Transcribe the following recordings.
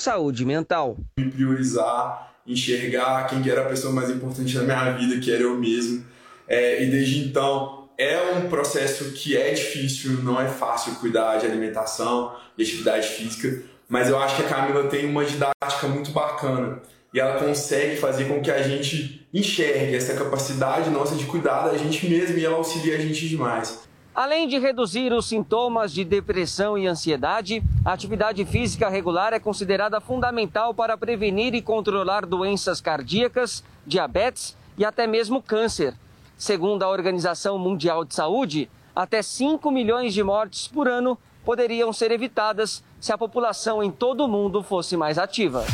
Saúde mental. Priorizar, enxergar quem que era a pessoa mais importante da minha vida, que era eu mesmo. É, e desde então, é um processo que é difícil, não é fácil cuidar de alimentação e atividade física, mas eu acho que a Camila tem uma didática muito bacana e ela consegue fazer com que a gente enxergue essa capacidade nossa de cuidar da gente mesmo e ela auxilia a gente demais. Além de reduzir os sintomas de depressão e ansiedade, a atividade física regular é considerada fundamental para prevenir e controlar doenças cardíacas, diabetes e até mesmo câncer. Segundo a Organização Mundial de Saúde, até 5 milhões de mortes por ano poderiam ser evitadas se a população em todo o mundo fosse mais ativa.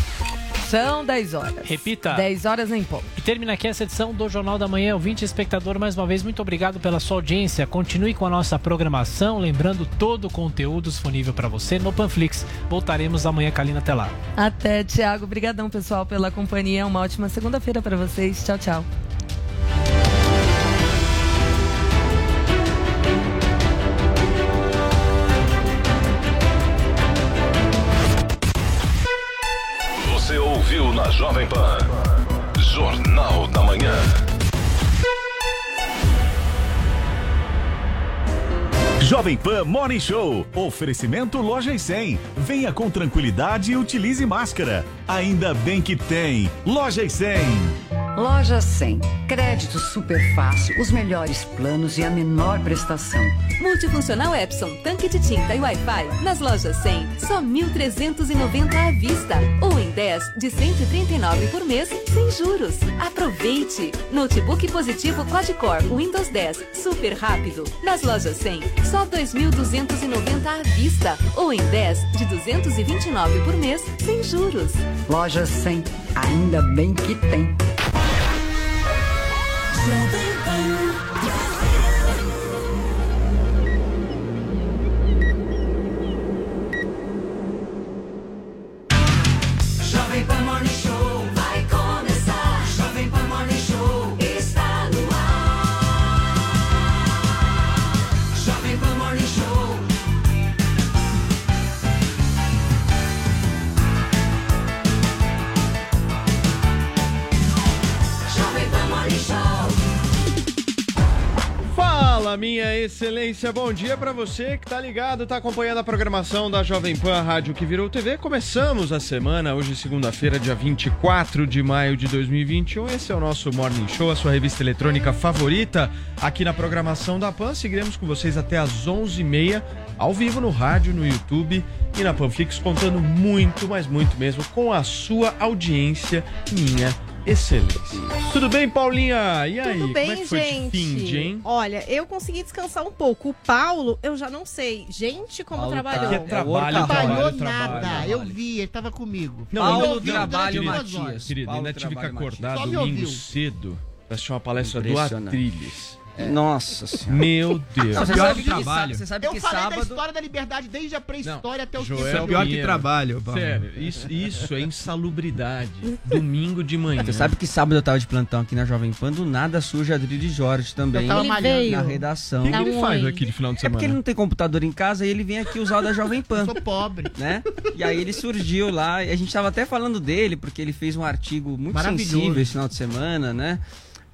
São 10 horas. Repita. 10 horas em ponto. E termina aqui essa edição do Jornal da Manhã. Ouvinte e espectador, mais uma vez, muito obrigado pela sua audiência. Continue com a nossa programação, lembrando todo o conteúdo disponível para você no Panflix. Voltaremos amanhã, Kalina, até lá. Até, Tiago. Obrigadão, pessoal, pela companhia. Uma ótima segunda-feira para vocês. Tchau, tchau. Jovem Pan. Jornal da Manhã. Jovem Pan Morning Show. Oferecimento Loja e 100. Venha com tranquilidade e utilize máscara. Ainda bem que tem. Loja e 100. Loja 100. Crédito super fácil, os melhores planos e a menor prestação. Multifuncional Epson, tanque de tinta e Wi-Fi. Nas lojas 100, só 1.390 à vista. Ou em 10 de 139 por mês, sem juros. Aproveite! Notebook positivo quad-core Windows 10, super rápido. Nas lojas 100, só 2.290 à vista. Ou em 10 de 229 por mês, sem juros. Loja 100. Ainda bem que tem. Minha excelência, bom dia pra você que tá ligado, tá acompanhando a programação da Jovem Pan Rádio que virou TV. Começamos a semana, hoje segunda-feira, dia 24 de maio de 2021. Esse é o nosso Morning Show, a sua revista eletrônica favorita aqui na programação da Pan. Seguiremos com vocês até às 11h30, ao vivo no rádio, no YouTube e na Panflix, contando muito, mas muito mesmo com a sua audiência, minha excelência. Tudo bem, Paulinha? E aí, Tudo bem, como é que foi gente? de fim de, hein? Olha, eu consegui descansar um pouco. O Paulo, eu já não sei. Gente, como Paulo tá- trabalhou. É trabalho, Não trabalhou trabalho, nada. trabalho. Eu vi, ele tava comigo. Não, Ele eu trabalho, Matias. Querido, ainda tive que acordar domingo cedo pra assistir uma palestra do Impressionante. Atriles. Nossa senhora. Meu Deus. Não, você Pior sabe que que trabalho. Você sabe eu que falei da sábado. história da liberdade desde a pré-história até o tempo. Joel de Pinheiro. hoje. Sério, isso, isso é insalubridade. Domingo de manhã. Você sabe que sábado eu tava de plantão aqui na Jovem Pan, do nada surge Adrilho Jorge também. Eu tava Ele malhando. na redação. O que, que ele faz aqui de final de É semana? porque ele não tem computador em casa e ele vem aqui usar o da Jovem Pan. Sou pobre. Né? E aí ele surgiu lá, e a gente tava até falando dele, porque ele fez um artigo muito sensível esse final de semana, né?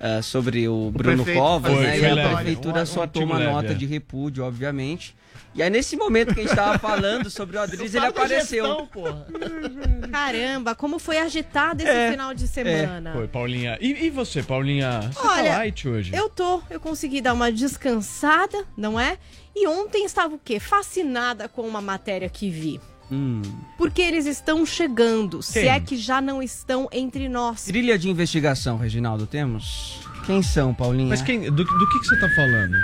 Ah, sobre o, Bruno prefeito Covas, foi- né? foi e a leve. prefeitura Um- um soltou artigo uma leve, nota é. de repúdio, obviamente. E aí, nesse momento que a gente tava falando sobre o Adriles, ele apareceu. gestão, porra. Caramba, como foi agitado esse É, final de semana. Foi, Paulinha. E, e você, Paulinha? Você Olha, tá light hoje? Eu tô, eu consegui dar uma descansada, não é? E ontem estava o quê? Fascinada com uma matéria que vi. Hum. Porque eles estão chegando, se Quem? é que já não estão entre nós. Trilha de investigação, Reginaldo, temos? Quem são, Paulinha? Mas quem, do, do que, que você tá falando?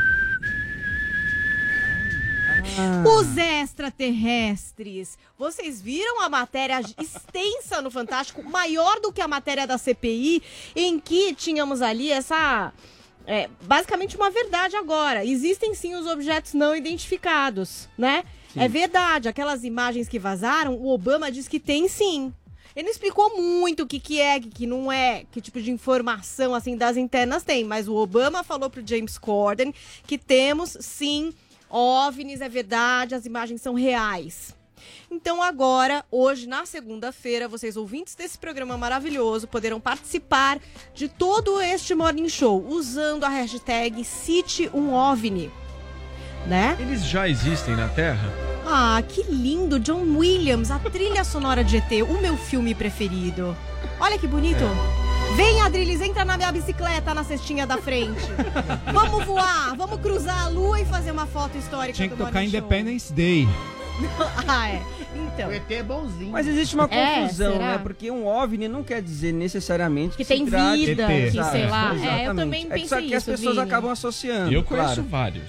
Os extraterrestres. Vocês viram a matéria extensa no Fantástico, maior do que a matéria da CPI, em que tínhamos ali essa. é, basicamente uma verdade agora. Existem sim os objetos não identificados, né? Sim. É verdade. Aquelas imagens que vazaram, o Obama diz que tem sim. Ele não explicou muito o que, que é, o que, que não é, que tipo de informação assim das internas tem, mas o Obama falou pro James Corden que temos sim OVNIs, é verdade, as imagens são reais. Então agora, hoje, na segunda-feira, vocês ouvintes desse programa maravilhoso poderão participar de todo este Morning Show usando a hashtag Cite um OVNI. Né? Eles já existem na Terra? Ah, que lindo! John Williams, a trilha sonora de ET, o meu filme preferido. Olha que bonito! Vem, Adriles, entra na minha bicicleta na cestinha da frente. vamos voar, vamos cruzar a lua e fazer uma foto histórica Tinha que do tocar Morning Show. Independence Day. ah, é. Então. O ET é bonzinho. Mas existe uma É, confusão, será? né? Porque um OVNI não quer dizer necessariamente que, Que se tem trate- vida, que Exato, sei lá. É, eu exatamente. também É que só pensei que as isso, pessoas Vini. acabam associando. Eu conheço claro. vários.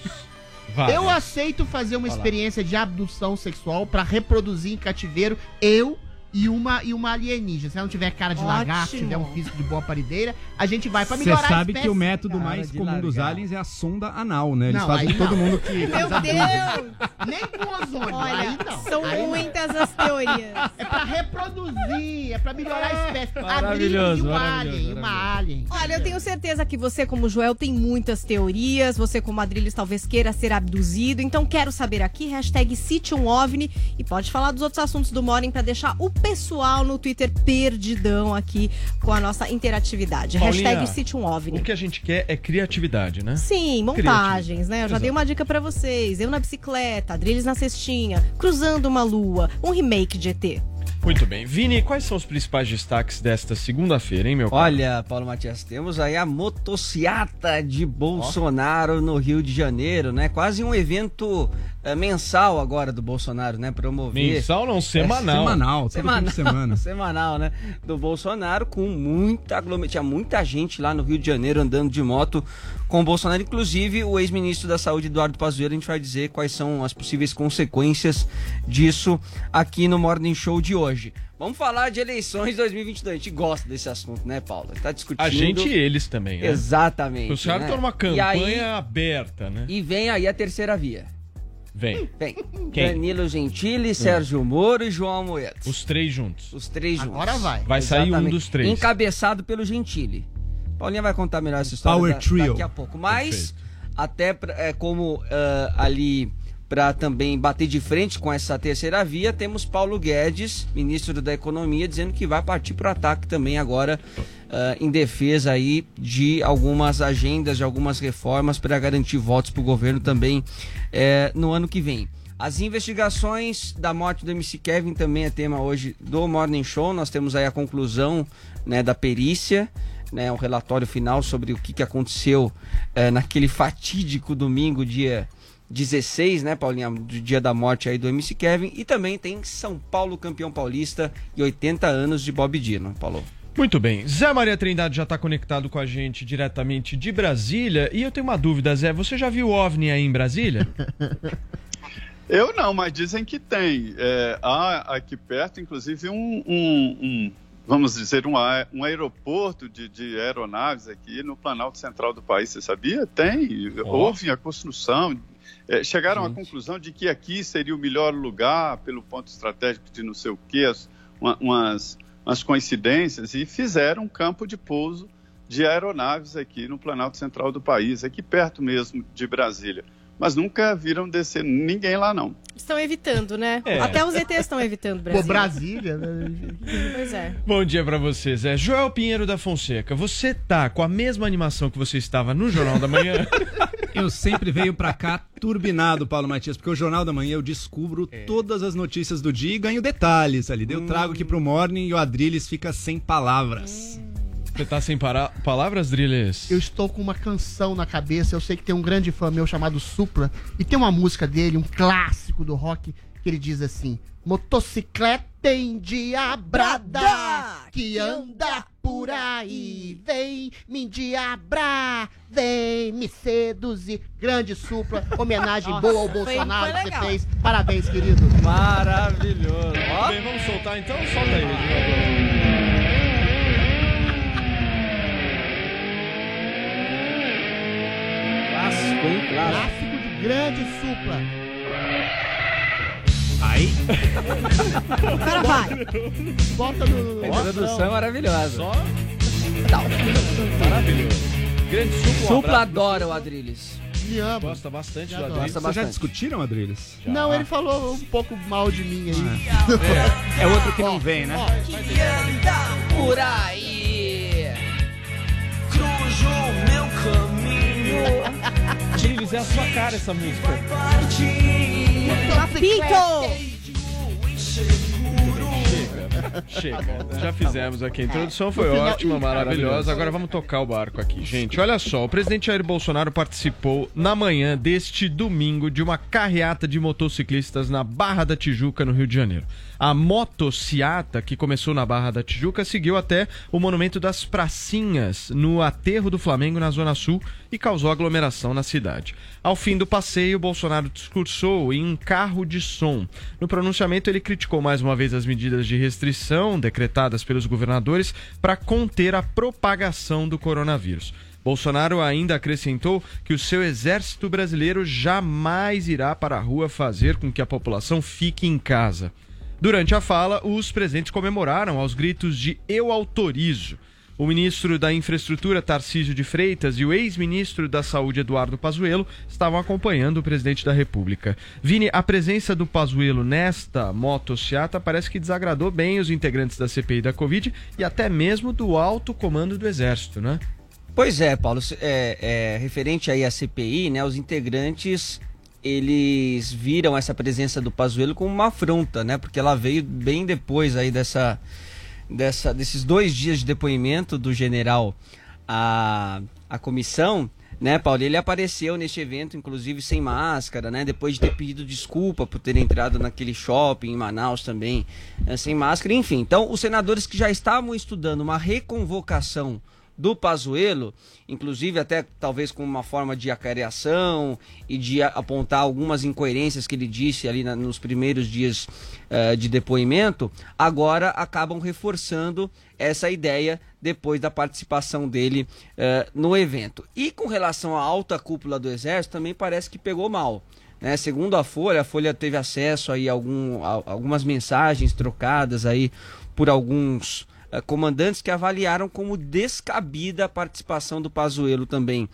Eu aceito fazer uma Olha lá. experiência de abdução sexual pra reproduzir em cativeiro eu e uma, e uma alienígena. Se ela não tiver cara de Ótimo. lagarto, tiver um físico de boa parideira, a gente vai pra Você melhorar a sabe que o método Cara mais comum dos largar. aliens é a sonda anal, né? Eles Não, fazem todo não. mundo que. Meu Deus! Nem com ozônio, Olha, aí não. são aí não. muitas as teorias. É pra reproduzir, é pra melhorar a espécie. Maravilhoso, e um alien, uma alien. Olha, eu tenho certeza que você, como Joel, tem muitas teorias. Você, como Adriles, talvez queira ser abduzido. Então, quero saber aqui, hashtag cite um OVNI. E pode falar dos outros assuntos do Morning pra deixar o pessoal no Twitter perdidão aqui com a nossa interatividade. Paulinha, hashtag cite um OVNI. O que a gente quer é criatividade, né? Sim, montagens, né? Eu já Exato. dei uma dica pra vocês. Eu na bicicleta, Adriles na cestinha, cruzando uma lua, um remake de ET. Muito bem. Vini, quais são os principais destaques desta segunda-feira, hein, meu caro? Olha, Paulo Matias, temos aí a motociata de Bolsonaro no Rio de Janeiro, né? Quase um evento eh, mensal agora do Bolsonaro, né? Promover. Mensal não, semanal. Semanal, todo fim Semanal, de semana. semanal, né? Do Bolsonaro, com muita aglomeração. Tinha muita gente lá no Rio de Janeiro andando de moto com o Bolsonaro. Inclusive, o ex-ministro da Saúde, Eduardo Pazuello, a gente vai dizer quais são as possíveis consequências disso aqui no Morning Show de hoje. Vamos falar de eleições 2022. A gente gosta desse assunto, né, Paulo? Tá discutindo. A gente e eles também, né? Exatamente. Os caras né? estão numa E campanha aí- aberta, né? E vem aí a terceira via. Vem. Vem. Quem? Danilo Gentili, Sérgio Moro e João Amoedo. Os três juntos. Os três juntos. Agora vai. Vai sair um Exatamente. dos três. Encabeçado pelo Gentili. Paulinha vai contar melhor essa história Power da- Trio. daqui a pouco. Mas, até pra- é, como ah, ali para também bater de frente com essa terceira via, temos Paulo Guedes, ministro da Economia, dizendo que vai partir para o ataque também agora ah, em defesa aí de algumas agendas, de algumas reformas para garantir votos para o governo também eh, no ano que vem. As investigações da morte do MC Kevin também é tema hoje do Morning Show. Nós temos aí a conclusão né, da perícia, né, um relatório final sobre o que, que aconteceu eh, naquele fatídico domingo, dia 16, né, Paulinha, do dia da morte aí do MC Kevin. E também tem São Paulo campeão paulista e 80 anos de Bob Dylan, Paulo. Muito bem. Zé Maria Trindade já está conectado com a gente diretamente de Brasília. E eu tenho uma dúvida, Zé. Você já viu OVNI aí em Brasília? Eu não, mas dizem que tem. É, há aqui perto, inclusive, um, um- um, vamos dizer, um, um aeroporto de, de aeronaves aqui no Planalto Central do país. Você sabia? Tem. Ó. Houve a construção. É, chegaram à Gente. conclusão de que aqui seria o melhor lugar pelo ponto estratégico de não sei o quê, as- uma- umas, umas coincidências, e fizeram um campo de pouso de aeronaves aqui no Planalto Central do país, aqui perto mesmo de Brasília. Mas nunca viram descer ninguém lá, não. Estão evitando, né? É. Até os ETs estão evitando Brasília. Pô, Brasília, né? Pois é. Bom dia pra você, Zé. Joel Pinheiro da Fonseca, você tá com a mesma animação que você estava no Jornal da Manhã? Eu sempre venho pra cá turbinado, Paulo Matias, porque o Jornal da Manhã eu descubro todas as notícias do dia e ganho detalhes ali. Daí Eu trago aqui pro Morning e o Adrilles fica sem palavras. Você tá sem para- palavras, Driles? Eu estou com uma canção na cabeça. Eu sei que tem um grande fã meu chamado Supla. E tem uma música dele, um clássico do rock, que ele diz assim: Motocicleta endiabrada que anda por aí, vem me endiabrar, vem me seduzir. Grande supla, homenagem Nossa, boa ao Bolsonaro foi que você fez. Parabéns, querido. Maravilhoso. Bem, vamos soltar então? Solta aí. Clássico, hein? Clássico de grande supla. Aí. Cara, vai. Bota no. A introdução é maravilhosa. Só? Maravilhoso. Grande supla. um Supla abraço. adora o Adrilles. Me ama. Gosta bastante do. Gosta Vocês já bastante. discutiram, Adriles? Não, ele falou um pouco mal de mim aí. É outro que não vem, né? Por aí. Cruzo meu caminho. Adriles, é a sua cara essa música. Chega, chega. Já fizemos aqui a introdução, foi final- ótima, Ih, maravilhosa. Agora vamos tocar o barco aqui. Gente, olha só, o presidente Jair Bolsonaro participou na manhã deste domingo de uma carreata de motociclistas na Barra da Tijuca, no Rio de Janeiro. A motociata, que começou na Barra da Tijuca, seguiu até o Monumento das Pracinhas, no aterro do Flamengo, na Zona Sul, e causou aglomeração na cidade. Ao fim do passeio, Bolsonaro discursou em um carro de som. No pronunciamento, ele criticou mais uma vez as medidas de restrição decretadas pelos governadores para conter a propagação do coronavírus. Bolsonaro ainda acrescentou que o seu exército brasileiro jamais irá para a rua fazer com que a população fique em casa. Durante a fala, os presentes comemoraram aos gritos de Eu autorizo. O ministro da Infraestrutura, Tarcísio de Freitas, e o ex-ministro da Saúde, Eduardo Pazuello, estavam acompanhando o presidente da República. Vini, a presença do Pazuello nesta motociata parece que desagradou bem os integrantes da CPI da Covid e até mesmo do alto comando do Exército, né? Pois é, Paulo, é, é, referente aí à CPI, né, os integrantes eles viram essa presença do Pazuello como uma afronta, né? Porque ela veio bem depois aí dessa, dessa desses dois dias de depoimento do general à, à comissão, né, Paulo? Ele apareceu neste evento, inclusive sem máscara, né? Depois de ter pedido desculpa por ter entrado naquele shopping em Manaus também, eh, sem máscara, enfim. Então, os senadores que já estavam estudando uma reconvocação do Pazuello, inclusive até talvez com uma forma de acareação e de apontar algumas incoerências que ele disse ali na- nos primeiros dias eh, de depoimento, agora acabam reforçando essa ideia depois da participação dele eh, no evento. E com relação à alta cúpula do Exército, também parece que pegou mal. né? Segundo a Folha, a Folha teve acesso aí a, algum, a- algumas mensagens trocadas aí por alguns eh, comandantes que avaliaram como descabida a participação do Pazuello também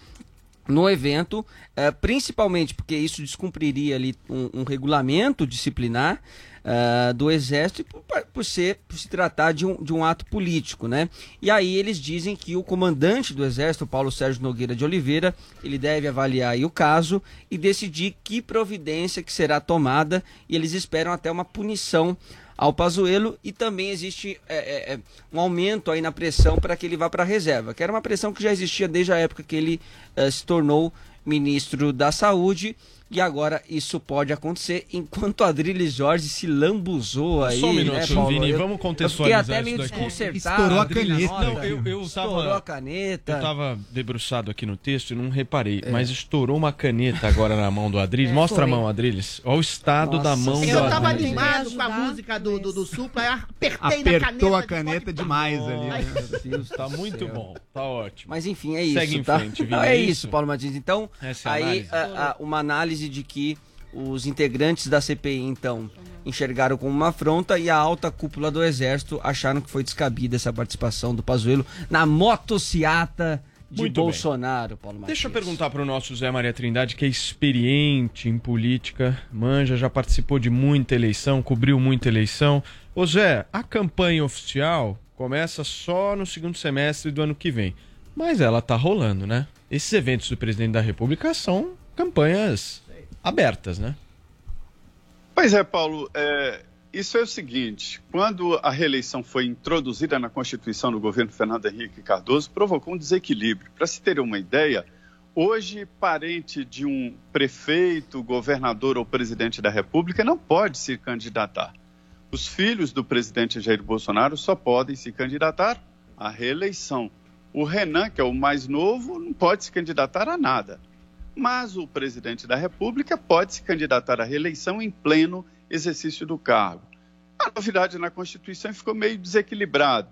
no evento, eh, principalmente porque isso descumpriria ali um, um regulamento disciplinar eh, do Exército por, por ser, por se tratar de um, de um ato político, né? E aí eles dizem que o comandante do Exército, Paulo Sérgio Nogueira de Oliveira, ele deve avaliar o caso e decidir que providência que será tomada e eles esperam até uma punição ao Pazuello e também existe é, é, é, um aumento aí na pressão para que ele vá para a reserva, que era uma pressão que já existia desde a época que ele eh, se tornou ministro da Saúde e agora isso pode acontecer enquanto Adriles Jorge se lambuzou aí, Só um né, minuto, Paulo? Vini, Eu- vamos Eu fiquei contextualizar até meio isso daqui. desconcertado. Estourou a Adriles caneta. Não, eu, eu Estourou tava, a caneta. Eu tava debruçado aqui no texto e não reparei, É. mas estourou uma caneta agora na mão do Adriles. É, Mostra foi. a mão, Adriles. Olha o estado da Nossa mão do Eu tava Adriles. animado com a música do, do, do Supla, aí apertei na Apertou caneta. a caneta demais ali. né? Deus, tá muito bom. Tá ótimo. Mas enfim, é isso. Segue em tá? frente, Vini, Não, é é isso? Paulo Martins. Então, Essa é a aí análise? a- a- uma análise de que os integrantes da CPI, então, enxergaram como uma afronta e a alta cúpula do Exército acharam que foi descabida essa participação do Pazuello na motociata de Muito bem. Bolsonaro, Paulo Martins. Deixa eu perguntar pro nosso Zé Maria Trindade, que é experiente em política, manja, já participou de muita eleição, cobriu muita eleição. Ô Zé, a campanha oficial começa só no segundo semestre do ano que vem. Mas ela tá rolando, né? Esses eventos do presidente da República são campanhas abertas, né? Pois é, Paulo. é, isso é o seguinte: quando a reeleição foi introduzida na Constituição do governo Fernando Henrique Cardoso, provocou um desequilíbrio. Para se ter uma ideia, hoje, parente de um prefeito, governador ou presidente da República não pode se candidatar. Os filhos do presidente Jair Bolsonaro só podem se candidatar a reeleição. O Renan, que é o mais novo, não pode se candidatar a nada. Mas o presidente da República pode se candidatar à reeleição em pleno exercício do cargo. A novidade na Constituição ficou meio desequilibrado.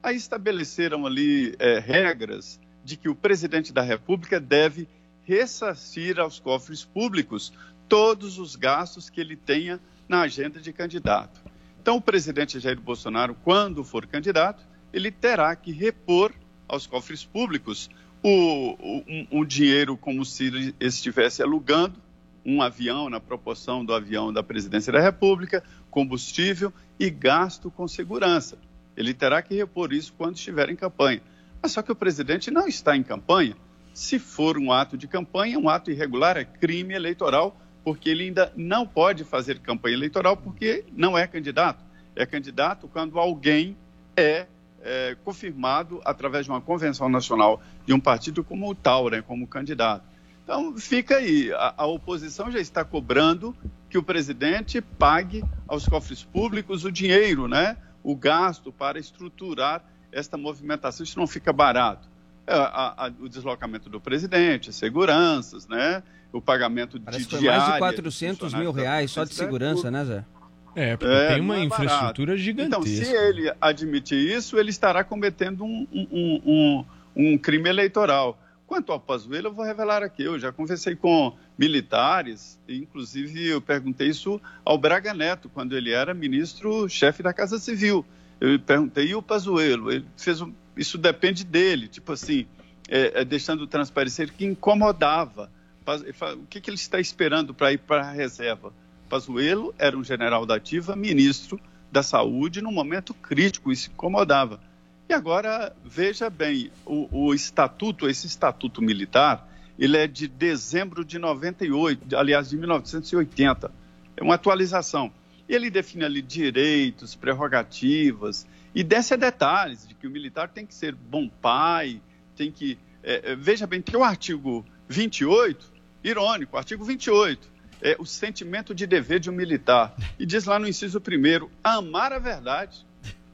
Aí estabeleceram ali é, regras de que o presidente da República deve ressarcir aos cofres públicos todos os gastos que ele tenha na agenda de candidato. Então, o presidente Jair Bolsonaro, quando for candidato, ele terá que repor aos cofres públicos o, o, um dinheiro como se estivesse alugando um avião na proporção do avião da presidência da República, combustível e gasto com segurança. Ele terá que repor isso quando estiver em campanha. Mas só que o presidente não está em campanha. Se for um ato de campanha, um ato irregular é crime eleitoral, porque ele ainda não pode fazer campanha eleitoral porque não é candidato. É candidato quando alguém é, é confirmado através de uma convenção nacional de um partido como tal, né, como candidato. Então, fica aí. A, a, oposição já está cobrando que o presidente pague aos cofres públicos o dinheiro, né? o gasto para estruturar esta movimentação. Isso não fica barato. É, a, a, o deslocamento do presidente, seguranças, né? o pagamento Parece de diária. mais de 400 mil reais só de segurança, né, Zé? É, porque É, tem uma é infraestrutura barato. Então, gigantesca. se ele admitir isso, ele estará cometendo um, um- um- um crime eleitoral. Quanto ao Pazuello, eu vou revelar aqui. Eu já conversei com militares, inclusive eu perguntei isso ao Braga Neto, quando ele era ministro-chefe da Casa Civil. Eu perguntei, e o Pazuello? Ele fez um, isso depende dele, tipo assim, é, é, deixando transparecer que incomodava. O que, que ele está esperando para ir para a reserva? Pazuello era um general da ativa, ministro da Saúde, num momento crítico, isso incomodava. E agora, veja bem, o, o estatuto, esse estatuto militar, ele é de dezembro de 98, aliás, de 1980. É uma atualização. Ele define ali direitos, prerrogativas e desce a detalhes de que o militar tem que ser bom pai, tem que... é, é, veja bem que o artigo 28, irônico, artigo 28, é o sentimento de dever de um militar. E diz lá no inciso primeiro, amar a verdade.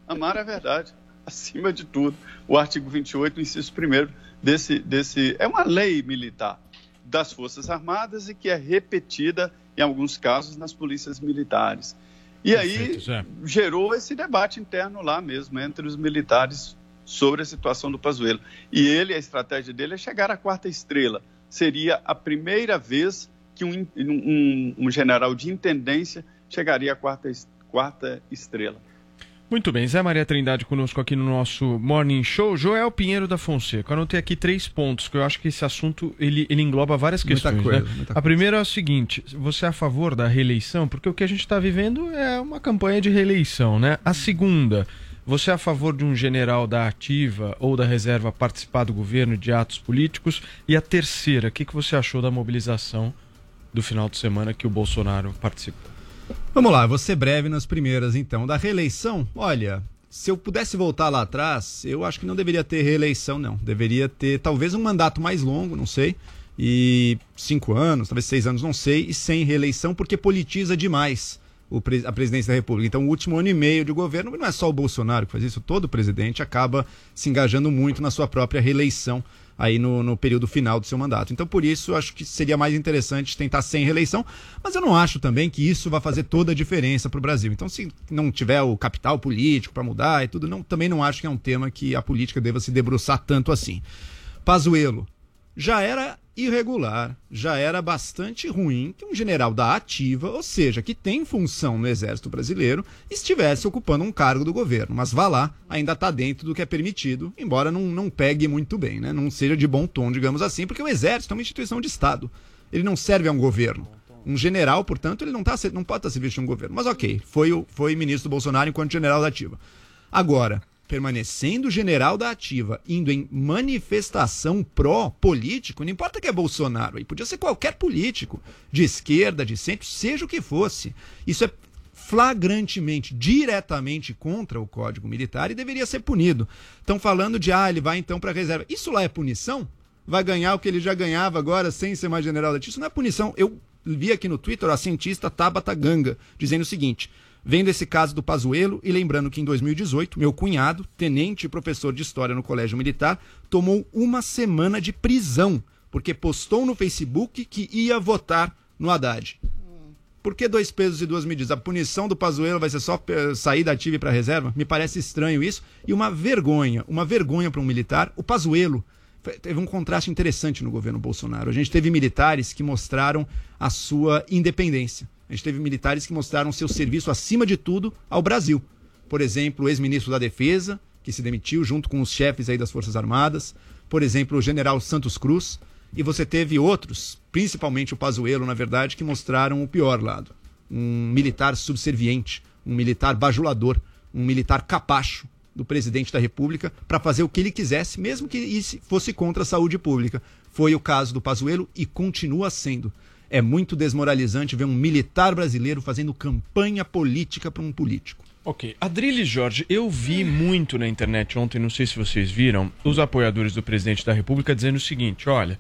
Amar a verdade, acima de tudo. O artigo 28, inciso primeiro desse, desse... É uma lei militar das Forças Armadas e que é repetida, em alguns casos, nas polícias militares. E aí Perfeito, gerou esse debate interno lá mesmo, entre os militares, sobre a situação do Pazuello. E ele, a estratégia dele é chegar à quarta estrela. Seria a primeira vez que um, um- um general de intendência chegaria à quarta, quarta estrela. Muito bem, Zé Maria Trindade conosco aqui no nosso Morning Show. Joel Pinheiro da Fonseca. Eu anotei aqui três pontos, que eu acho que esse assunto ele, ele engloba várias Muita questões. coisa, né? muita A primeira é o seguinte: você é a favor da reeleição? Porque o que a gente está vivendo é uma campanha de reeleição, né? A segunda, você é a favor de um general da ativa ou da reserva participar do governo de atos políticos? E a terceira, o que, que você achou da mobilização do final de semana que o Bolsonaro participou? Vamos lá, vou ser breve nas primeiras então. Da reeleição, olha, se eu pudesse voltar lá atrás, eu acho que não deveria ter reeleição, não. Deveria ter talvez um mandato mais longo, não sei. E cinco anos, talvez seis anos, não sei, e sem reeleição, porque politiza demais a presidência da República. Então, o último ano e meio de governo, não é só o Bolsonaro que faz isso, todo presidente acaba se engajando muito na sua própria reeleição aí no, no período final do seu mandato. Então, por isso, acho que seria mais interessante tentar sem reeleição, mas eu não acho também que isso vai fazer toda a diferença para o Brasil. Então, se não tiver o capital político para mudar e tudo, não, também não acho que é um tema que a política deva se debruçar tanto assim. Pazuello já era irregular, já era bastante ruim que um general da ativa, ou seja, que tem função no exército brasileiro, estivesse ocupando um cargo do governo. Mas vá lá, ainda está dentro do que é permitido, embora não, não pegue muito bem, né? não seja de bom tom, digamos assim, porque o exército é uma instituição de Estado. Ele não serve a um governo. Um general, portanto, ele não, tá, não pode estar servindo de um governo. Mas ok, foi, foi ministro do Bolsonaro enquanto general da ativa. Agora, permanecendo general da ativa, indo em manifestação pró-político, não importa que é Bolsonaro, aí podia ser qualquer político, de esquerda, de centro, seja o que fosse. Isso é flagrantemente, diretamente contra o Código Militar e deveria ser punido. Estão falando de, ah, ele vai então para reserva. Isso lá é punição? Vai ganhar o que ele já ganhava agora sem ser mais general da ativa? Isso não é punição. Eu vi aqui no Twitter a cientista Tabata Ganga dizendo o seguinte: Vendo esse caso do Pazuello e lembrando que em 2018, meu cunhado, tenente e professor de história no Colégio Militar, tomou uma semana de prisão porque postou no Facebook que ia votar no Haddad. Por que dois pesos e duas medidas? A punição do Pazuello vai ser só eh, sair da ativa para reserva? Me parece estranho isso. E uma vergonha, uma vergonha para um militar. O Pazuello teve um contraste interessante no governo Bolsonaro. A gente teve militares que mostraram a sua independência. A gente teve militares que mostraram seu serviço acima de tudo ao Brasil. Por exemplo, o ex-ministro da Defesa, que se demitiu junto com os chefes aí das Forças Armadas. Por exemplo, o general Santos Cruz. E você teve outros, principalmente o Pazuello, na verdade, que mostraram o pior lado. Um militar subserviente, um militar bajulador, um militar capacho do presidente da República para fazer o que ele quisesse, mesmo que isso fosse contra a saúde pública. Foi o caso do Pazuello e continua sendo. É muito desmoralizante ver um militar brasileiro fazendo campanha política para um político. Ok. Adriles Jorge, eu vi muito na internet ontem, não sei se vocês viram, os apoiadores do presidente da República dizendo o seguinte: olha,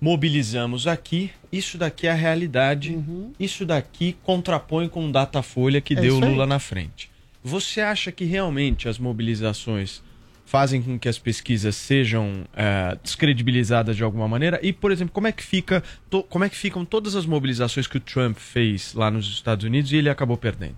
mobilizamos aqui, isso daqui é a realidade, isso daqui contrapõe com o Datafolha que É deu. Lula na frente. Você acha que realmente as mobilizações fazem com que as pesquisas sejam eh, descredibilizadas de alguma maneira? E, por exemplo, como é que fica, to- como é que ficam todas as mobilizações que o Trump fez lá nos Estados Unidos e ele acabou perdendo?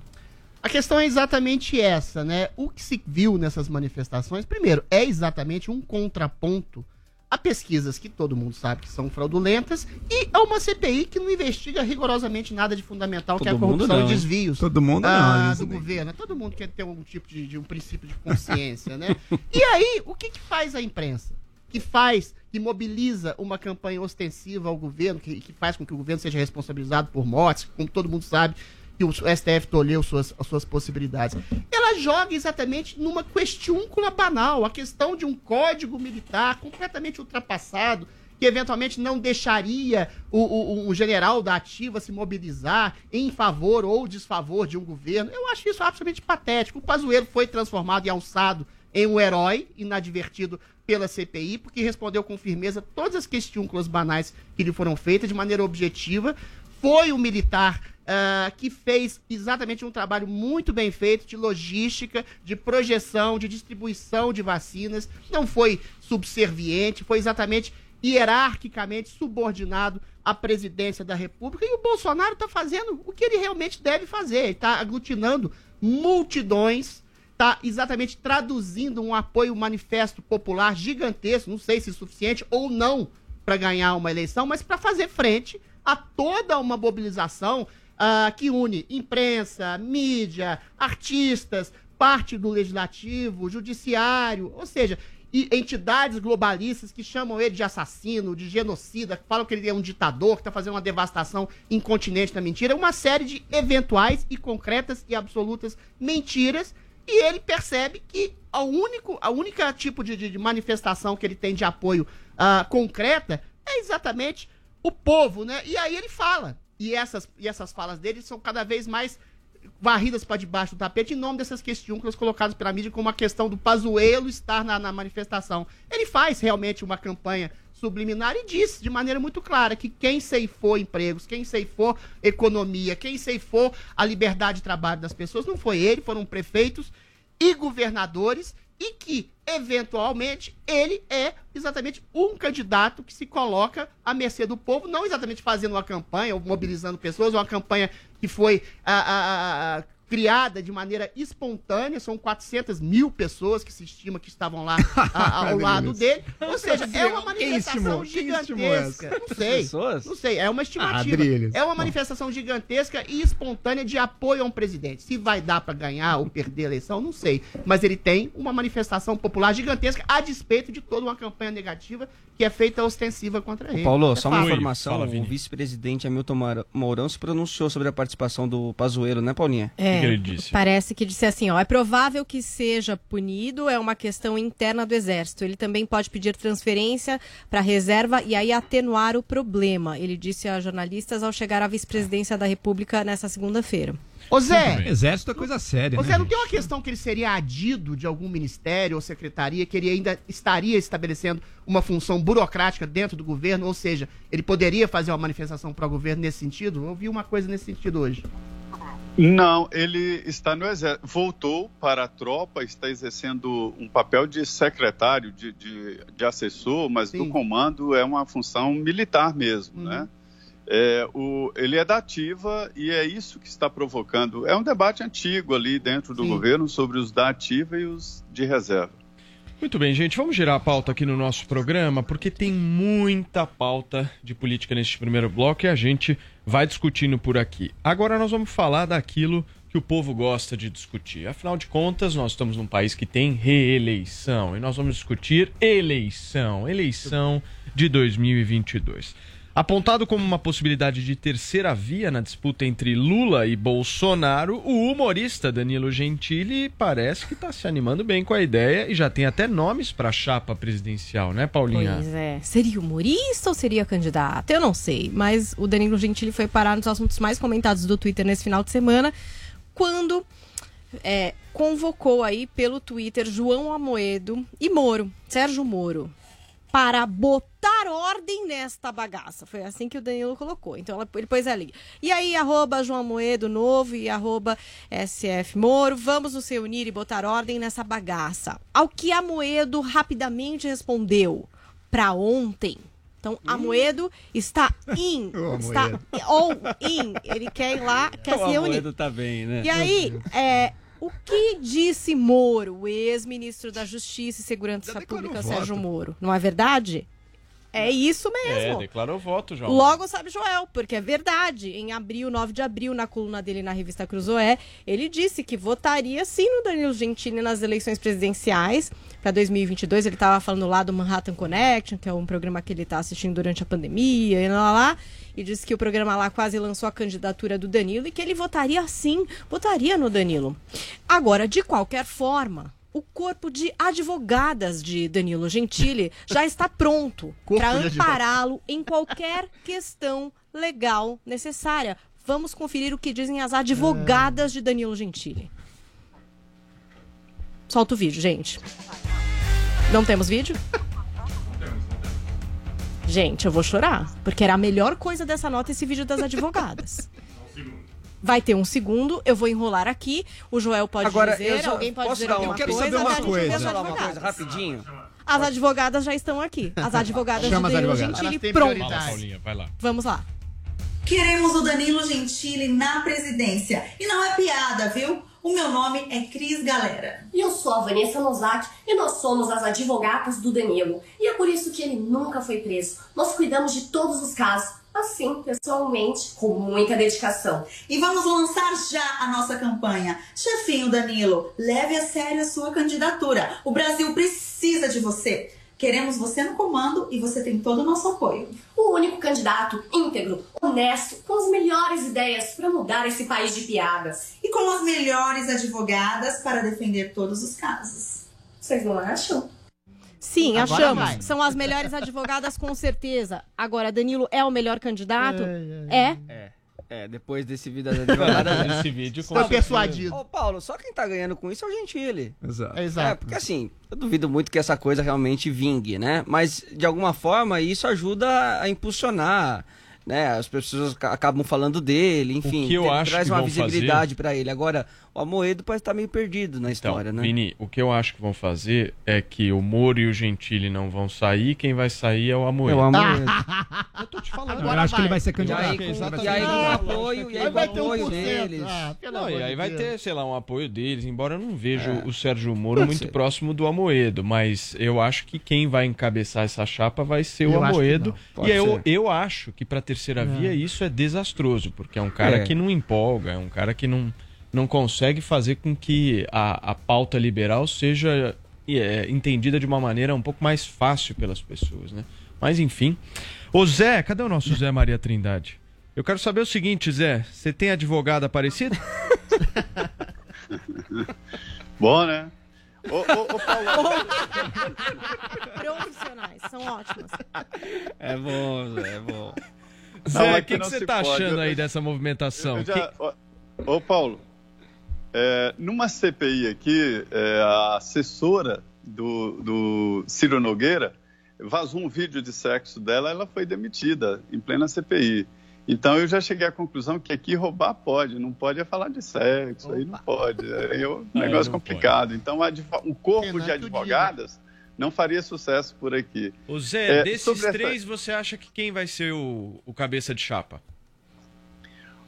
A questão é exatamente essa, né? O que se viu nessas manifestações, primeiro, é exatamente um contraponto a pesquisas que todo mundo sabe que são fraudulentas e a uma CPI que não investiga rigorosamente nada de fundamental, que é a Todo mundo corrupção não, e desvios Todo mundo não, ah, isso do governo. Todo mundo quer ter um tipo de, de um princípio de consciência, né? E aí, o que, que faz a imprensa? Que faz, que mobiliza uma campanha ostensiva ao governo, que, que faz com que o governo seja responsabilizado por mortes, como todo mundo sabe, que o STF tolheu suas, as suas possibilidades. Ela joga exatamente numa questiúncula banal, a questão de um código militar completamente ultrapassado, que eventualmente não deixaria o, o, o general da ativa se mobilizar em favor ou desfavor de um governo. Eu acho isso absolutamente patético. O Pazuello foi transformado e alçado em um herói inadvertido pela CPI, porque respondeu com firmeza todas as questiúnculas banais que lhe foram feitas de maneira objetiva. Foi um militar ah, que fez exatamente um trabalho muito bem feito de logística, de projeção, de distribuição de vacinas. Não foi subserviente, foi exatamente hierarquicamente subordinado à presidência da República. E o Bolsonaro está fazendo o que ele realmente deve fazer. Está aglutinando multidões, está exatamente traduzindo um apoio manifesto popular gigantesco, não sei se suficiente ou não para ganhar uma eleição, mas para fazer frente a toda uma mobilização ah, que une imprensa, mídia, artistas, parte do legislativo, judiciário, ou seja, e entidades globalistas que chamam ele de assassino, de genocida, que falam que ele é um ditador, que está fazendo uma devastação incontinente da mentira, uma série de eventuais e concretas e absolutas mentiras, e ele percebe que a, único, a única tipo de, de- manifestação que ele tem de apoio ah, concreta é exatamente o povo, né? E aí ele fala. E essas, e essas falas dele são cada vez mais varridas para debaixo do tapete em nome dessas questões colocadas pela mídia como a questão do Pazuello estar na, na manifestação. Ele faz realmente uma campanha subliminar e diz de maneira muito clara que quem ceifou empregos, quem ceifou economia, quem ceifou a liberdade de trabalho das pessoas não foi ele, foram prefeitos e governadores e que, eventualmente, ele é exatamente um candidato que se coloca à mercê do povo, não exatamente fazendo uma campanha ou mobilizando pessoas, uma campanha que foi ah, ah, ah, criada de maneira espontânea, são 400 mil pessoas que se estima que estavam lá ah, ao lado dele, ou seja, é uma manifestação gigantesca, não sei, não sei, é uma estimativa, Adriles. é uma manifestação gigantesca e espontânea de apoio a um presidente. Se vai dar para ganhar ou perder a eleição, não sei. Mas ele tem uma manifestação popular gigantesca a despeito de toda uma campanha negativa que é feita ostensiva contra ele. Paulo, É só uma informação: Fala, o vice-presidente Hamilton Mourão se pronunciou sobre a participação do Pazuello, né, Paulinha? É, que ele disse? parece que disse assim, ó, é provável que seja punido, é uma questão interna do exército. Ele também pode pedir transferência para reserva e aí atenuar o problema. Ele disse a jornalistas ao chegar à vice-presidência da República nessa segunda-feira. Ô Zé, Exército é coisa séria, Ô né? Zé, não gente? tem uma questão que ele seria adido de algum ministério ou secretaria, que ele ainda estaria estabelecendo uma função burocrática dentro do governo, ou seja, ele poderia fazer uma manifestação para o governo nesse sentido? Eu ouvi uma coisa nesse sentido hoje. Não, ele está no exército. Voltou para a tropa, está exercendo um papel de secretário, de, de, de assessor, mas no comando é uma função militar mesmo, né? É, o, ele é da ativa e é isso que está provocando. É um debate antigo ali dentro do governo sobre os da ativa e os de reserva. Muito bem, gente, vamos girar a pauta aqui no nosso programa, porque tem muita pauta de política neste primeiro bloco e a gente vai discutindo por aqui. Agora nós vamos falar daquilo que o povo gosta de discutir. Afinal de contas, nós estamos num país que tem reeleição e nós vamos discutir eleição, eleição de 2022. Apontado como uma possibilidade de terceira via na disputa entre Lula e Bolsonaro, o humorista Danilo Gentili parece que está se animando bem com a ideia e já tem até nomes para a chapa presidencial, né, Paulinha? Pois é. Seria humorista ou seria candidato? Eu não sei. Mas o Danilo Gentili foi parar nos assuntos mais comentados do Twitter nesse final de semana, quando é, convocou aí pelo Twitter João Amoedo e Moro, Sérgio Moro, para botar ordem nesta bagaça. Foi assim que o Danilo colocou. Então ela- ele pôs ali. E aí, arroba João Amoedo Novo e arroba SF Moro, vamos nos reunir e botar ordem nessa bagaça. Ao que Amoedo rapidamente respondeu, para ontem. Então, Amoedo está in, está all in. Ele quer ir lá, quer se o reunir. Amoedo tá bem, né? E aí, é, o que disse Moro, o ex-ministro da Justiça e Segurança Pública, voto. Sérgio Moro? Não é verdade? É isso mesmo. É, declarou voto, João. Logo sabe Joel, porque é verdade. Em abril, 9 de abril, na coluna dele na revista Cruzoé, ele disse que votaria sim no Danilo Gentili nas eleições presidenciais para 2022. Ele estava falando lá do Manhattan Connection, que é um programa que ele está assistindo durante a pandemia e lá, lá, lá. E disse que o programa lá quase lançou a candidatura do Danilo e que ele votaria sim, votaria no Danilo. Agora, de qualquer forma, o corpo de advogadas de Danilo Gentili já está pronto para ampará-lo em qualquer questão legal necessária. Vamos conferir o que dizem as advogadas de Danilo Gentili. Solta o vídeo, gente. Não temos vídeo? Gente, eu vou chorar, porque era a melhor coisa dessa nota esse vídeo das advogadas. Vai ter um segundo, eu vou enrolar aqui. O Joel pode Agora, dizer, eu só- alguém pode dizer alguma uma coisa. coisa? a gente vê as Posso falar uma coisa rapidinho? As advogadas já estão aqui. As advogadas Chama de Danilo. Gentili. Fala, Paulinha, vai lá. Vamos lá. Queremos o Danilo Gentili na presidência. E não é piada, viu? O meu nome é Cris Galera. E eu sou a Vanessa Nozak e nós somos as advogadas do Danilo. E é por isso que ele nunca foi preso. Nós cuidamos de todos os casos, assim, pessoalmente, com muita dedicação. E vamos lançar já a nossa campanha. Chefinho Danilo, leve a sério a sua candidatura. O Brasil precisa de você. Queremos você no comando e você tem todo o nosso apoio. O único candidato íntegro, honesto, com as melhores ideias para mudar esse país de piadas. E com as melhores advogadas para defender todos os casos. Vocês não acham? Sim, Agora achamos. vai. São as melhores advogadas, com certeza. Agora, Danilo é o melhor candidato? É. É. É, depois desse vídeo das advogadas. Esse vídeo com Foi certeza. persuadido. Ô, Paulo, só quem tá ganhando com isso é o Gentili. Exato. É, exato. É, porque assim, eu duvido muito que essa coisa realmente vingue, né? Mas, de alguma forma, isso ajuda a impulsionar, né? As pessoas ca- acabam falando dele, enfim. que eu acho traz que uma vão visibilidade pra ele. Agora, o Amoedo parece estar meio perdido na história, Então, né? Vini, o que eu acho que vão fazer é que o Moro e o Gentili não vão sair, quem vai sair é o Amoedo. É o Amoedo. eu tô te falando. Eu acho que ele vai ser E candidato. aí, com, Exatamente. e aí com o apoio, e aí com o vai apoio 1%. deles. Ah, Não, e aí vai ter, sei lá, um apoio deles, embora eu não vejo É. o Sérgio Moro Pode muito ser. próximo do Amoedo, mas eu acho que quem vai encabeçar essa chapa vai ser o Eu que Amoedo. E eu, eu acho que pra terceira via isso é desastroso, porque é um cara É. que não empolga, é um cara que não, não consegue fazer com que a, a pauta liberal seja é, entendida de uma maneira um pouco mais fácil pelas pessoas, né? Mas enfim. Ô Zé, cadê o nosso Zé Maria Trindade? Eu quero saber o seguinte, Zé, você tem advogado aparecido? Bom, né? Ô, ô, ô, Paulo, Profissionais, são ótimas. É bom, Zé, é bom. Zé, Não, o é que, que que você tá pode. achando Eu- aí eu- dessa movimentação? eu Que- já- ô, ô, Paulo, é, numa CPI aqui, é, a assessora do, do Ciro Nogueira vazou um vídeo de sexo dela, ela foi demitida em plena CPI. Então eu já cheguei à conclusão que aqui roubar pode, não pode é falar de sexo, aí não pode. Aí é um Aí negócio complicado. Então advo- o corpo de eu advogadas não faria sucesso por aqui. Ô Zé, É, desses sobre essa- três, você acha que quem vai ser o, o cabeça de chapa?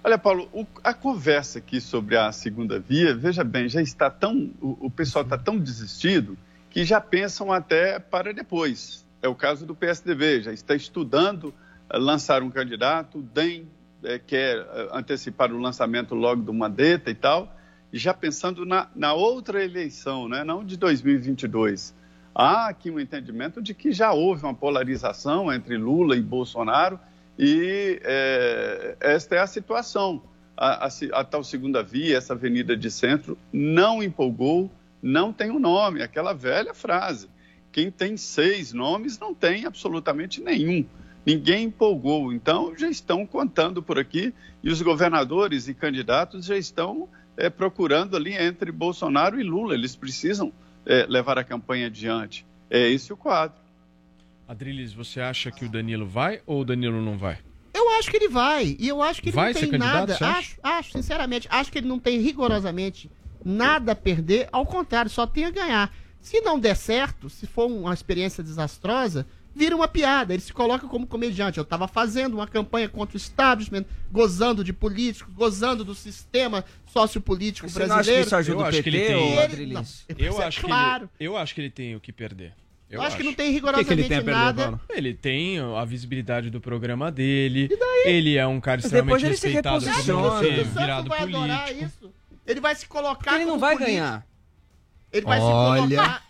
Olha, Paulo, o- a conversa aqui sobre a segunda via, veja bem, já está tão. O, o pessoal está tão desistido que já pensam até para depois. É o caso do PSDB, já está estudando eh, lançar um candidato, o DEM eh, quer eh, antecipar o lançamento logo do Mandetta e tal, já pensando na, na outra eleição, né, não de 2022. Há aqui um entendimento de que já houve uma polarização entre Lula e Bolsonaro e eh, esta é a situação. A, a a tal segunda via, essa avenida de centro, não empolgou, não tem um nome, aquela velha frase. Quem tem seis nomes não tem absolutamente nenhum. Ninguém empolgou. Então, já estão contando por aqui e os governadores e candidatos já estão eh, procurando ali entre Bolsonaro e Lula. Eles precisam eh, levar a campanha adiante. É esse o quadro. Adriles, você acha que o Danilo vai ou o Danilo não vai? Eu acho que ele vai. E eu acho que ele Vai não tem nada. você acha? Acho, acho, sinceramente, acho que ele não tem rigorosamente nada a perder. Ao contrário, só tem a ganhar. Se não der certo, se for uma experiência desastrosa, vira uma piada. Ele se coloca como comediante. Eu estava fazendo uma campanha contra o establishment, gozando de políticos, gozando do sistema sociopolítico Você não acha que brasileiro. isso ajuda Eu o acho que ele tem- Ele- não, Eu é acho, claro. que ele, eu acho que ele tem o que perder. Eu acho que não tem rigorosamente nada. Ele tem a visibilidade do programa dele. Ele é um cara Mas depois extremamente ele se respeitado por O Silvio virado vai adorar político. isso. Ele vai se colocar Ele não vai político. ganhar. Ele vai Olha. se colocar.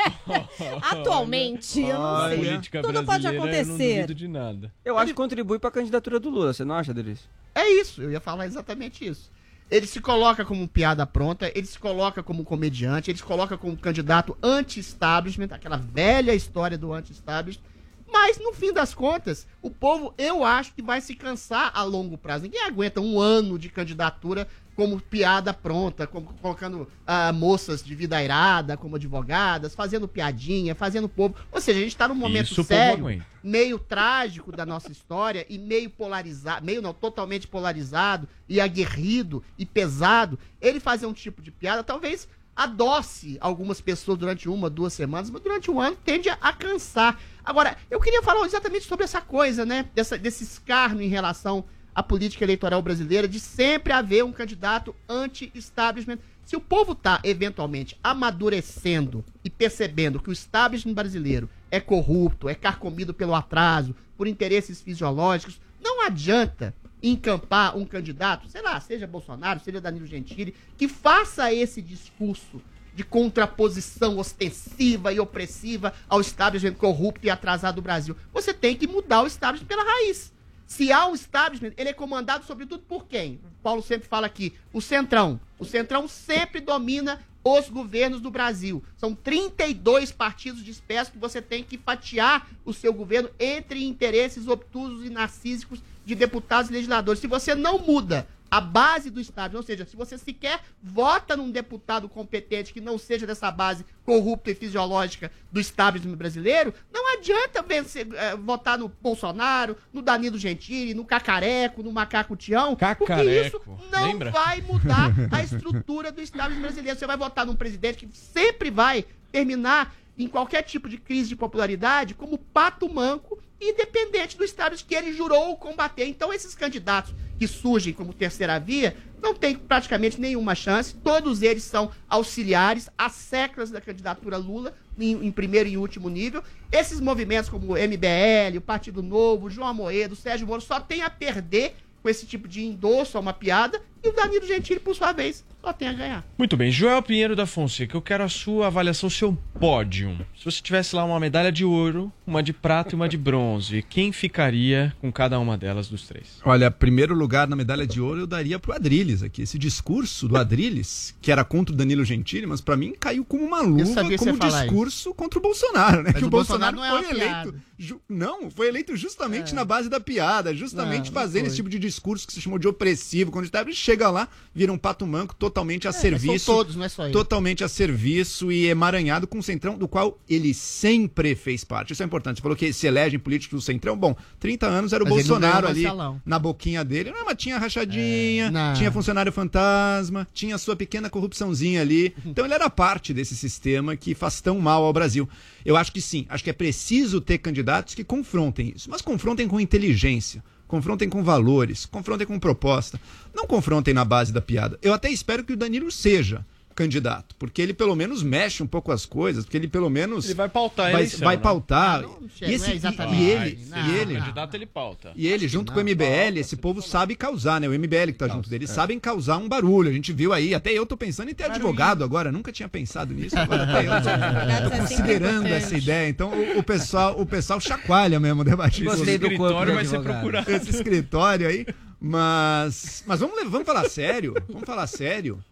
Atualmente, eu não sei. Política Tudo pode brasileira, Eu não acontecer. de nada. Eu acho que contribui para a candidatura do Lula, você não acha, Adriles? É isso, eu ia falar exatamente isso. Ele se coloca como piada pronta, ele se coloca como comediante, ele se coloca como candidato anti-establishment, aquela velha história do anti-establishment. Mas, no fim das contas, o povo, eu acho que vai se cansar a longo prazo. Ninguém aguenta um ano de candidatura como piada pronta, como, colocando ah, moças de vida airada como advogadas, fazendo piadinha, fazendo povo. Ou seja, a gente está num momento Isso sério meio trágico da nossa história e meio polarizado, meio não, totalmente polarizado e aguerrido e pesado, ele fazer um tipo de piada talvez adoce algumas pessoas durante uma, duas semanas, mas durante um ano tende a, a cansar. Agora, eu queria falar exatamente sobre essa coisa, né, dessa, desse escárnio em relação à política eleitoral brasileira, de sempre haver um candidato anti-establishment. Se o povo tá, eventualmente, amadurecendo e percebendo que o establishment brasileiro é corrupto, é carcomido pelo atraso, por interesses fisiológicos, não adianta encampar um candidato, sei lá, seja Bolsonaro, seja Danilo Gentili, que faça esse discurso de contraposição ostensiva e opressiva ao establishment corrupto e atrasado do Brasil. Você tem que mudar o establishment pela raiz. Se há um establishment, ele é comandado sobretudo por quem? O Paulo sempre fala aqui, o Centrão. O Centrão sempre domina os governos do Brasil. São 32 partidos dispersos que você tem que fatiar o seu governo entre interesses obtusos e narcísicos de deputados e legisladores. Se você não muda a base do Estado, ou seja, se você sequer vota num deputado competente que não seja dessa base corrupta e fisiológica do establishment brasileiro, não adianta vencer, eh, votar no Bolsonaro, no Danilo Gentili, no Cacareco, no Macaco Tião, porque isso Cacareco, não lembra? vai mudar a estrutura do establishment brasileiro. Você vai votar num presidente que sempre vai terminar em qualquer tipo de crise de popularidade como pato manco, independente do establishment que ele jurou combater. Então, esses candidatos que surgem como terceira via não têm praticamente nenhuma chance. Todos eles são auxiliares, as seclas da candidatura Lula, em, em primeiro e último nível. Esses movimentos como o MBL, o Partido Novo, João Amoedo, Sérgio Moro, só tem a perder com esse tipo de endosso a uma piada. E o Danilo Gentili, por sua vez, só tem a ganhar. Muito bem, Joel Pinheiro da Fonseca, eu quero a sua avaliação, o seu pódio. Se você tivesse lá uma medalha de ouro, uma de prata e uma de bronze, quem ficaria com cada uma delas dos três? Olha, primeiro lugar na medalha de ouro eu daria pro Adriles aqui. Esse discurso do Adriles, que era contra o Danilo Gentili, mas pra mim caiu como uma luva como falar discurso contra o Bolsonaro, né? Mas que o o Bolsonaro, Bolsonaro não é foi eleito. ju- não, foi eleito justamente na base da piada, justamente Não, não fazendo foi. esse tipo de discurso que se chamou de opressivo, quando estava chega chega lá, vira um pato manco totalmente a É, serviço. são todos, não é só ele. Totalmente a serviço e emaranhado com o Centrão, do qual ele sempre fez parte. Isso é importante. Você falou que se elegem políticos do Centrão. Bom, 30 anos era o Mas Bolsonaro ali mensalão. na boquinha dele. Não, mas tinha rachadinha, não. tinha funcionário fantasma, tinha sua pequena corrupçãozinha ali. Então ele era parte desse sistema que faz tão mal ao Brasil. Eu acho que sim, acho que é preciso ter candidatos que confrontem isso, mas confrontem com inteligência. Confrontem com valores, confrontem com proposta. Não confrontem na base da piada. Eu até espero que o Danilo seja candidato, porque ele pelo menos mexe um pouco as coisas, porque ele pelo menos Ele vai pautar vai, eleição, vai né? pautar. Ah, não, e, não é esse, e- exatamente. e ele, Não, e ele, O candidato ele pauta. e ele, junto com o MBL, esse povo sabe causar, né? O MBL que tá junto dele, sabem causar um barulho. A gente viu aí, até eu tô pensando em ter advogado agora, nunca tinha pensado nisso. Agora até eu tô, tô considerando essa ideia. Então o, o pessoal, o pessoal chacoalha mesmo o debate. Gostei do corpo escritório vai ser procurado. Esse escritório aí. Mas, mas vamos, vamos falar sério. Vamos falar sério.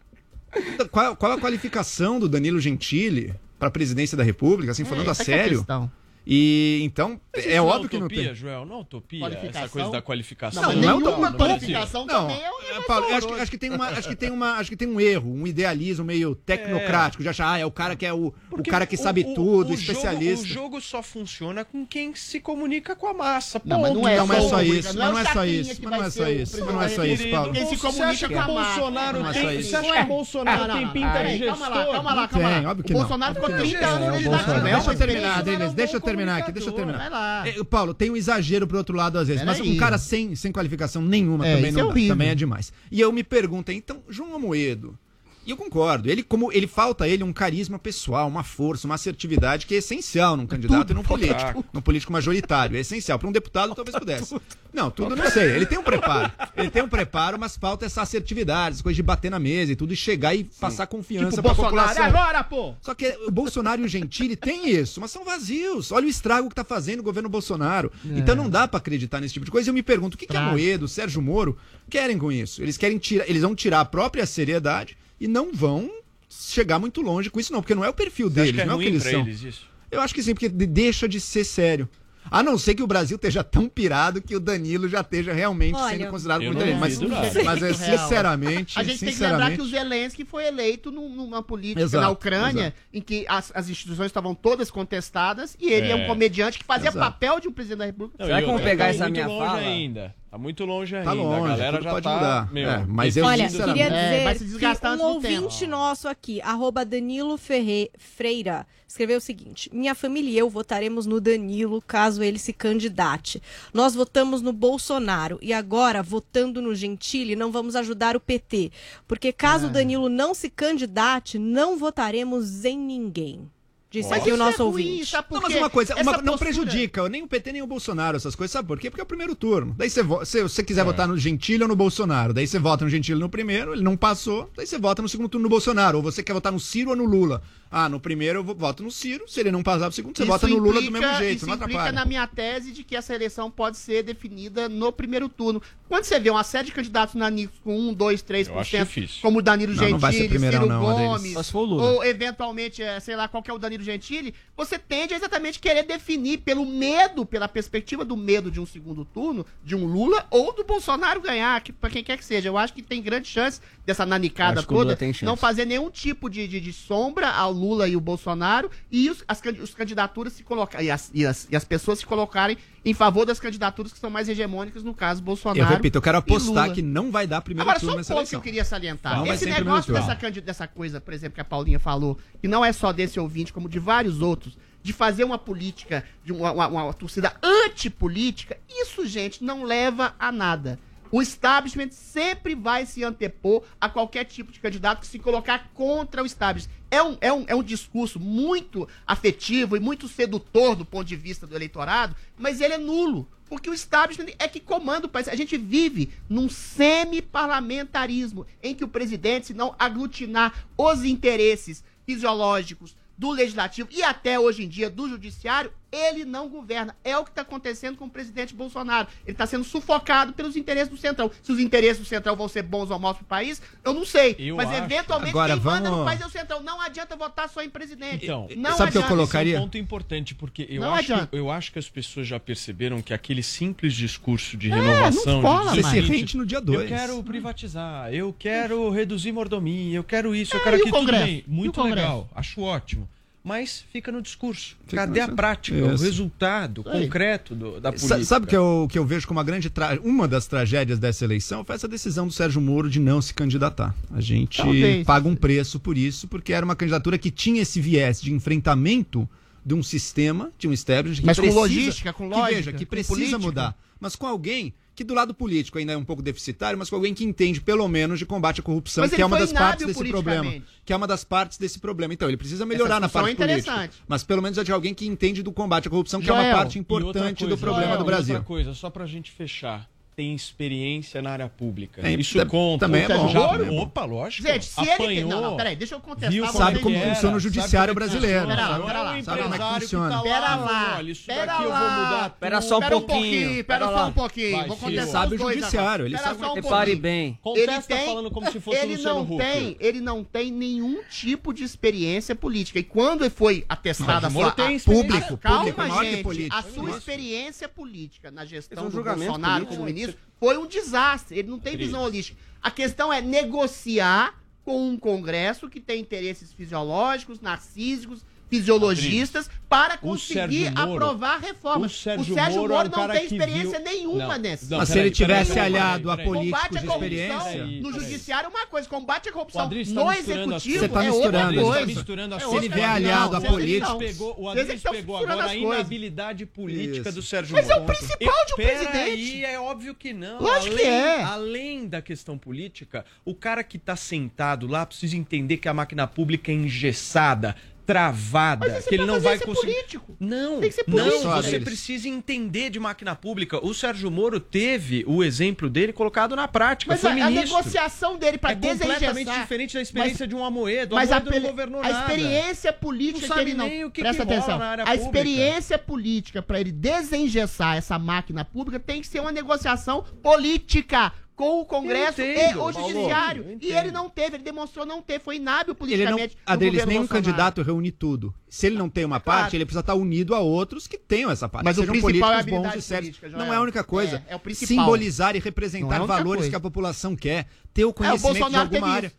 Qual, qual a qualificação do Danilo Gentili para a presidência da República, assim, falando a essa que é a sério? questão. E então, Mas é não óbvio que não utopia, tem. Joel, não é utopia Qualificação? essa coisa da qualificação. Não, mas não é nenhuma utopia. qualificação Não, também é, é Paulo, acho, que, acho que tem uma, acho que tem uma, acho que tem um erro, um idealismo meio tecnocrático, de achar, ah, é o cara que é o, o cara que sabe o- tudo, o especialista. Jogo, o jogo só funciona com quem se comunica com a massa. Não, mas não é Não é só isso, Não mas é não é só isso, mas não é só isso, mas não é só isso, Paulo. Quem se comunica acha que com a. Bolsonaro Não é tem, só isso. você acha que o Bolsonaro Não, não, tem não, pinta de gestor? Calma lá, calma lá, calma lá. o não. Bolsonaro ficou Óbvio que 30 não. anos É, no legislativo. É uma Deixa eu terminar. Denis, deixa eu terminar aqui, deixa eu terminar. Vai lá. É, Paulo, tem um exagero pro outro lado às vezes, mas Peraí. um cara sem, sem qualificação nenhuma É, também isso é não dá, também é demais. E eu me pergunto, então, João Amoedo, e eu concordo, ele como ele falta a ele um carisma pessoal, uma força, uma assertividade que é essencial num candidato e num político, num político majoritário, é essencial para um deputado talvez pudesse. Não, tudo não sei, ele tem um preparo. Ele tem um preparo, mas falta essa assertividade, essa coisa de bater na mesa e tudo e chegar e passar confiança Tipo, pra Bolsonaro, população. agora, pô! Só que o Bolsonaro e o Gentili têm isso, mas são vazios. Olha o estrago que tá fazendo o governo Bolsonaro. É. Então não dá pra acreditar nesse tipo de coisa. E eu me pergunto, o que, que a Trágico. Moedo, o Sérgio Moro querem com isso? Eles querem tirar, eles vão tirar a própria seriedade e não vão chegar muito longe com isso não, porque não é o perfil Você deles, que é não é o que eles são. eles isso? Eu acho que sim, porque de- deixa de ser sério. A não ser que o Brasil esteja tão pirado que o Danilo já esteja realmente Olha, sendo considerado não ele. Mas, mas é, sinceramente, A gente tem que lembrar que o Zelensky foi eleito num- numa política Exato, na Ucrânia exato. em que as, as instituições estavam todas contestadas e ele é, É. um comediante que fazia Exato. papel de um presidente da República. Não, Será e que vamos outra, pegar tá essa minha fala? ainda. Tá muito longe ainda. Tá longe, a galera já pode tá, mudar. meu, É, mas eu Olha, queria É, dizer desgastar que um do tempo. ouvinte nosso aqui, arroba Danilo Ferre, Freira, escreveu o seguinte: Minha família e eu votaremos no Danilo caso ele se candidate. Nós votamos no Bolsonaro e agora, votando no Gentili, não vamos ajudar o PT. Porque caso o Danilo não se candidate, não votaremos em ninguém. Disse aqui o nosso é ruim, ouvinte. sabe por Não, mas uma coisa, uma- não postura- prejudica nem o PT nem o Bolsonaro, essas coisas. Sabe por quê? Porque é o primeiro turno. Daí você vo- se você É. quiser votar no Gentili ou no Bolsonaro, daí você vota no Gentili no primeiro, ele não passou, daí você vota no segundo turno no Bolsonaro. Ou você quer votar no Ciro ou no Lula. Ah, no primeiro eu vo- voto no Ciro, se ele não passar pro segundo, você Isso vota no Lula do mesmo jeito, Isso não implica atrapalha. na minha tese de que essa eleição pode ser definida no primeiro turno. Quando você vê uma série de candidatos nanicos com 1, 2, 3%, Eu acho difícil. como o Danilo Não, não vai ser Gentili, primeirão, Ciro não. Gomes, ou eventualmente, é, sei lá, qual que é o Danilo Gentili, você tende a exatamente querer definir pelo medo, pela perspectiva do medo de um segundo turno, de um Lula ou do Bolsonaro ganhar, que, pra quem quer que seja. Eu acho que tem grande chance dessa nanicada toda não fazer nenhum tipo de, de, de sombra ao Lula e o Bolsonaro e os, as, os candidaturas se colocarem e as, e, as, e as pessoas se colocarem em favor das candidaturas que são mais hegemônicas, no caso, Bolsonaro. Eu repito, eu quero apostar que não vai dar primeiro Agora, só turno um nessa ponto que eleição. eu queria salientar. Não Esse negócio dessa, dessa coisa, por exemplo, que a Paulinha falou, que não é só desse ouvinte, como de vários outros, de fazer uma política, de uma, uma, uma torcida antipolítica, isso, gente, não leva a nada. O establishment sempre vai se antepor a qualquer tipo de candidato que se colocar contra o establishment. É um, é um, é um discurso muito afetivo e muito sedutor do ponto de vista do eleitorado, mas ele é nulo. Porque o establishment é que comanda o país. A gente vive num semi-parlamentarismo em que o presidente, se não aglutinar os interesses fisiológicos do legislativo e até hoje em dia do judiciário, ele não governa. É o que está acontecendo com o presidente Bolsonaro. Ele está sendo sufocado pelos interesses do Centrão. Se os interesses do Centrão vão ser bons ou maus para o país, eu não sei. Eu Mas acho. eventualmente Agora, quem manda no vamos- país é o Centrão. Não adianta votar só em presidente. Então, não sabe o que eu colocaria? Esse é um ponto importante, porque eu Não acho, adianta. que, eu acho que as pessoas já perceberam que aquele simples discurso de É, renovação. não cola de Você se rende no dia Eu 2. quero privatizar, eu quero reduzir mordomia, eu quero isso, eu É, quero e o aquilo. Tudo bem, muito legal, acho ótimo. Mas fica no discurso. Fica Cadê a prática, o Isso. resultado Isso aí. concreto do- da política? Sabe o que eu, que eu vejo como uma grande tra... uma das tragédias dessa eleição foi essa decisão do Sérgio Moro de não se candidatar. A gente Talvez. paga um preço por isso, porque era uma candidatura que tinha esse viés de enfrentamento de um sistema, de um establishment que Mas com precisa, logística, com que, lógica, veja, que com precisa política. mudar, mas com alguém que do lado político ainda é um pouco deficitário, mas com alguém que entende pelo menos de combate à corrupção, Mas que é uma das partes desse problema, que é uma das partes desse problema. Então, ele precisa melhorar na discussão parte é política, mas pelo menos é de alguém que entende do combate à corrupção, que é uma parte importante coisa, do problema Joel, do Brasil. Outra coisa, só pra gente fechar. Tem experiência na área pública. É, Isso conta. também é bom, Já- é. Opa, lógico. Gente, se ele. Apanhou, Não, não, peraí, deixa eu contestar. viu vocês. Sabe como era, funciona o judiciário é brasileiro. Pera lá, pera lá. É um Sabe como é que funciona. tá Pera lá, lá, olha, isso pera daqui eu vou lá. mudar Pera só um Pera pouquinho. pera Pera só um pouquinho. Vai, Vou contestar Ele sabe o judiciário, ele sabe- só um Repare bem. Ele tem, falando como se fosse ele Luciano não tem, ele não tem nenhum tipo de experiência política. E quando foi atestada a sua. Público, calma, público, gente, político. a sua Isso. experiência política na gestão é do Bolsonaro como ministro foi um desastre. Ele não tem visão holística. A questão é negociar com um Congresso que tem interesses fisiológicos, narcísicos, fisiologistas, para conseguir Sérgio Moro- aprovar reformas. o Sérgio Moro é um não tem experiência viu- nenhuma Não, nessa. não, Mas se ele tivesse peraí, aliado a peraí, políticos Combate de à corrupção experiência. no judiciário é uma coisa, combate à corrupção no tá misturando as executivo Você é misturando, outra Adriles, coisa. tá misturando as É coisas. Se ele outra vier aliado à política- o Adriles pegou misturando agora a inabilidade política do Sérgio Mas é o Moro. principal de um presidente. É óbvio que não. Lógico além, que é. Além da questão política, o cara que tá sentado lá precisa entender que a máquina pública é engessada, travada, Mas você que ele vai não vai é conseguir. político. Não, Tem que ser não, político. você Adriles. precisa entender de máquina pública. O Sérgio Moro teve o exemplo dele colocado na prática. Mas foi a, a ministro. negociação dele para é completamente diferente da experiência Mas- de um Amoedo. O Mas a, não governou a nada. experiência política Não que sabe ele não. nem o que Presta que rola atenção. na área a pública. experiência política para ele desengessar essa máquina pública tem que ser uma negociação política com o Congresso Eu e entendo, o Paulo, Judiciário. E entendo. ele não teve, ele demonstrou não ter, foi inábil Ele não, politicamente. Adriles, nenhum Bolsonaro. candidato reúne tudo. Se ele não tem uma Claro. parte, ele precisa estar unido a outros que tenham essa parte. Mas o Sejam principal é bons habilidade e sérios. Não é a única coisa. É, é o principal. Simbolizar e é representar única valores coisa. que a população quer. Ter o conhecimento de Bolsonaro alguma teve área.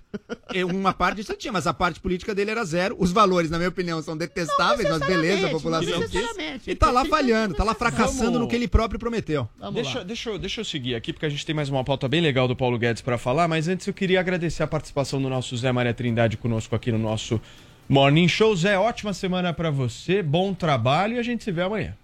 É, Uma parte disso tinha, mas a parte política dele era zero. Os valores, na minha opinião, são detestáveis, mas beleza, a população quis. E tá lá falhando, tá lá fracassando Vamos- no que ele próprio prometeu. Vamos Deixa, lá. deixa, eu, deixa eu seguir aqui, porque a gente tem mais uma pauta bem legal do Paulo Guedes para falar, mas antes eu queria agradecer a participação do nosso Zé Maria Trindade conosco aqui no nosso Morning Show. Zé, ótima semana para você, bom trabalho e a gente se vê amanhã.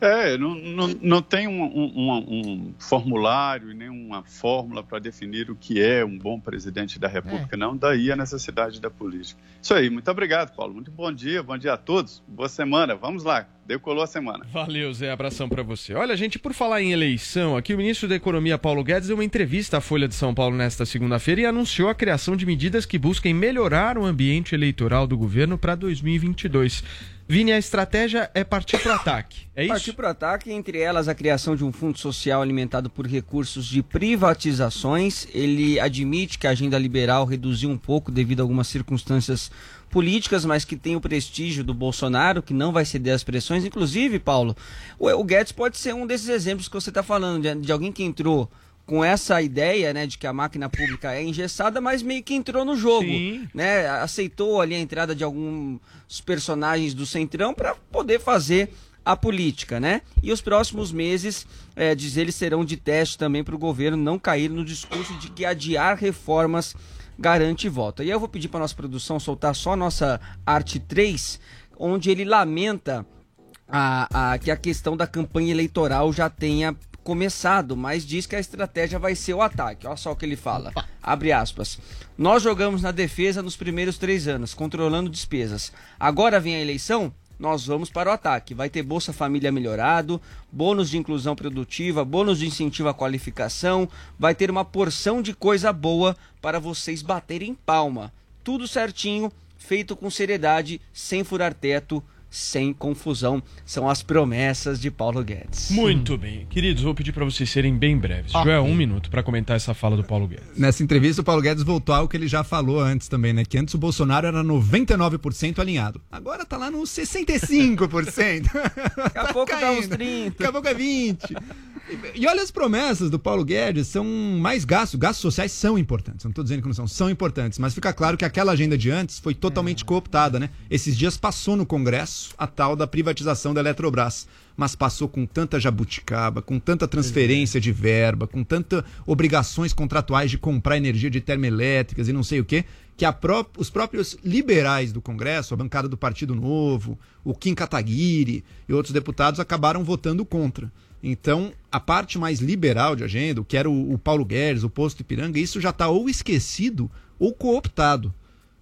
É, não, não, não tem um, um- um- formulário e nem uma fórmula para definir o que é um bom presidente da República, não. Daí a necessidade da política. Isso aí, muito obrigado, Paulo. Muito bom dia, bom dia a todos. Boa semana. Vamos lá, decolou a semana. Valeu, Zé, abração para você. Olha, gente, por falar em eleição, aqui o ministro da Economia, Paulo Guedes, deu uma entrevista à Folha de São Paulo nesta segunda-feira e anunciou a criação de medidas que busquem melhorar o ambiente eleitoral do governo para 2022. Vini, a estratégia é partir para o ataque. É isso? Partir para o ataque, entre elas a criação de um fundo social alimentado por recursos de privatizações. Ele admite que a agenda liberal reduziu um pouco devido a algumas circunstâncias políticas, mas que tem o prestígio do Bolsonaro, que não vai ceder às pressões. Inclusive, Paulo, o, Guedes pode ser um desses exemplos que você está falando, de, de alguém que entrou com essa ideia, né, de que a máquina pública é engessada, mas meio que entrou no jogo, Sim. né? Aceitou ali a entrada de alguns personagens do Centrão para poder fazer a política, né? E os próximos meses, é, diz ele, serão de teste também para o governo não cair no discurso de que adiar reformas garante voto. E eu vou pedir para nossa produção soltar só a nossa arte 3, onde ele lamenta a, a- que a questão da campanha eleitoral já tenha começado, mas diz que a estratégia vai ser o ataque. Olha só o que ele fala. Abre aspas. Nós jogamos na defesa nos primeiros três anos, controlando despesas. Agora vem a eleição, nós vamos para o ataque. Vai ter Bolsa Família melhorado, bônus de inclusão produtiva, bônus de incentivo à qualificação, vai ter uma porção de coisa boa para vocês baterem palma. Tudo certinho, feito com seriedade, sem furar teto, sem confusão. São as promessas de Paulo Guedes. Muito bem. Queridos, vou pedir para vocês serem bem breves. Ok. Joel, um minuto para comentar essa fala do Paulo Guedes. Nessa entrevista, o Paulo Guedes voltou ao que ele já falou antes também, né? Que antes o Bolsonaro era 99% alinhado. Agora tá lá nos 65%. Daqui a pouco dá uns 30. Daqui a pouco é 20. E olha as promessas do Paulo Guedes, são mais gastos. Gastos sociais são importantes. Não estou dizendo que não são, são importantes. Mas fica claro que aquela agenda de antes foi totalmente cooptada, né? Esses dias passou no Congresso a tal da privatização da Eletrobras. Mas passou com tanta jabuticaba, com tanta transferência de verba, com tanta obrigações contratuais de comprar energia de termoelétricas e não sei o quê, que pró- os próprios liberais do Congresso, a bancada do Partido Novo, o Kim Kataguiri e outros deputados acabaram votando contra. Então, a parte mais liberal de agenda, o que era o, o Paulo Guedes, o posto Ipiranga, isso já está ou esquecido ou cooptado.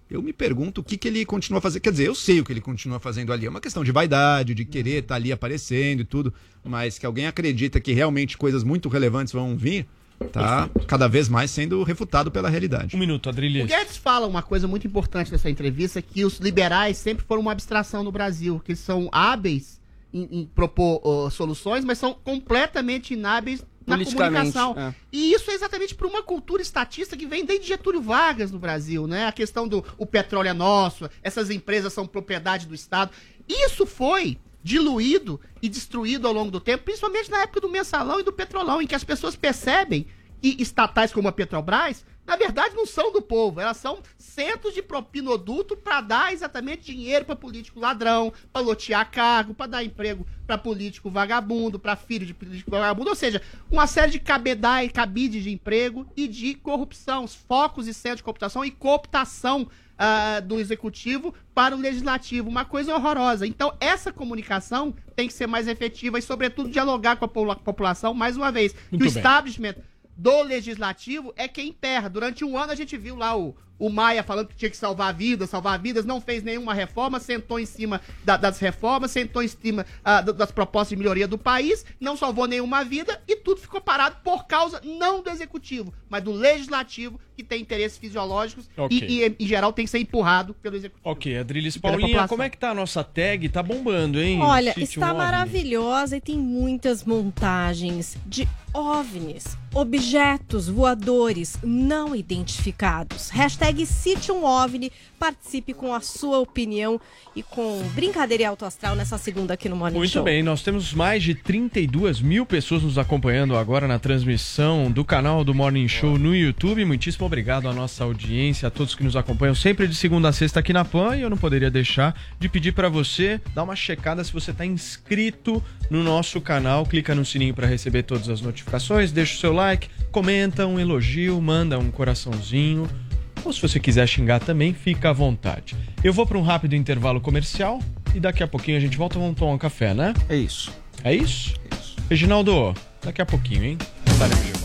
Eu me pergunto o que, que ele continua fazendo. Quer dizer, eu sei o que ele continua fazendo ali. É uma questão de vaidade, de querer estar ali aparecendo e tudo. Mas que alguém acredita que realmente coisas muito relevantes vão vir, tá cada vez mais sendo refutado pela realidade. Um minuto, O Adrilis. Guedes fala uma coisa muito importante nessa entrevista, que os liberais sempre foram uma abstração no Brasil, que eles são hábeis em, em propor ó, soluções, mas são completamente inábeis na comunicação. é. E isso é exatamente por uma cultura estatista que vem desde Getúlio Vargas no Brasil, né? A questão do o petróleo é nosso, essas empresas são propriedade do Estado. Isso foi diluído e destruído ao longo do tempo, principalmente na época do mensalão e do petrolão, em que as pessoas percebem que estatais como a Petrobras, na verdade, não são do povo, elas são centros de propinoduto para dar exatamente dinheiro para político ladrão, para lotear cargo, para dar emprego para político vagabundo, para filho de político vagabundo, ou seja, uma série de cabedais, cabide de emprego e de corrupção, os focos e centros de cooptação e cooptação ah, do executivo para o legislativo, uma coisa horrorosa. Então, essa comunicação tem que ser mais efetiva e, sobretudo, dialogar com a popula- população, mais uma vez, que o bem. establishment do legislativo é quem emperra. Durante um ano a gente viu lá o, o Maia falando que tinha que salvar vidas, salvar vidas, não fez nenhuma reforma, sentou em cima da- das reformas, sentou em cima ah, da- das propostas de melhoria do país, não salvou nenhuma vida e tudo ficou parado por causa não do executivo, mas do legislativo que tem interesses fisiológicos Ok. e, e, em geral tem que ser empurrado pelo executivo. Ok, Adrilis pela Paulinha, como é que tá a nossa tag? Tá bombando, hein? Olha, Sítio está OVNI. maravilhosa e tem muitas montagens de OVNIs, objetos voadores não identificados. Hashtag Cite um OVNI, participe com a sua opinião e com brincadeira e alto astral nessa segunda aqui no Morning Muito Show. bem, nós temos mais de 32 mil pessoas nos acompanhando agora na transmissão do canal do Morning Show no YouTube. Muitíssimo obrigado à nossa audiência, a todos que nos acompanham sempre de segunda a sexta aqui na PAN. E eu não poderia deixar de pedir para você dar uma checada se você está inscrito no nosso canal. Clica no sininho para receber todas as notificações, deixa o seu like, comenta um elogio, manda um coraçãozinho. Ou se você quiser xingar também, fica à vontade. Eu vou para um rápido intervalo comercial e daqui a pouquinho a gente volta vamos tomar um café, né? É isso. É isso? Isso. Reginaldo, daqui a pouquinho, hein? Estaremos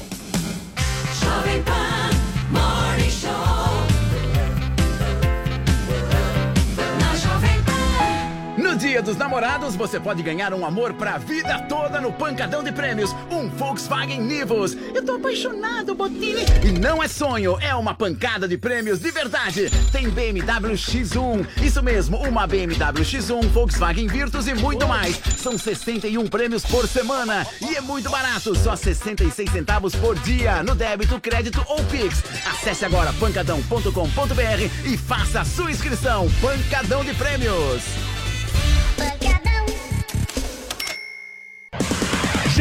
Dia dos Namorados, você pode ganhar um amor pra vida toda no Pancadão de Prêmios, um Volkswagen Nivus. Eu tô apaixonado, Botini. E não é sonho, é uma pancada de prêmios de verdade. Tem BMW X1, isso mesmo, uma BMW X1, Volkswagen Virtus e muito mais. São 61 prêmios por semana e é muito barato, só 66 centavos por dia no débito, crédito ou Pix. Acesse agora pancadão.com.br e faça a sua inscrição. Pancadão de Prêmios.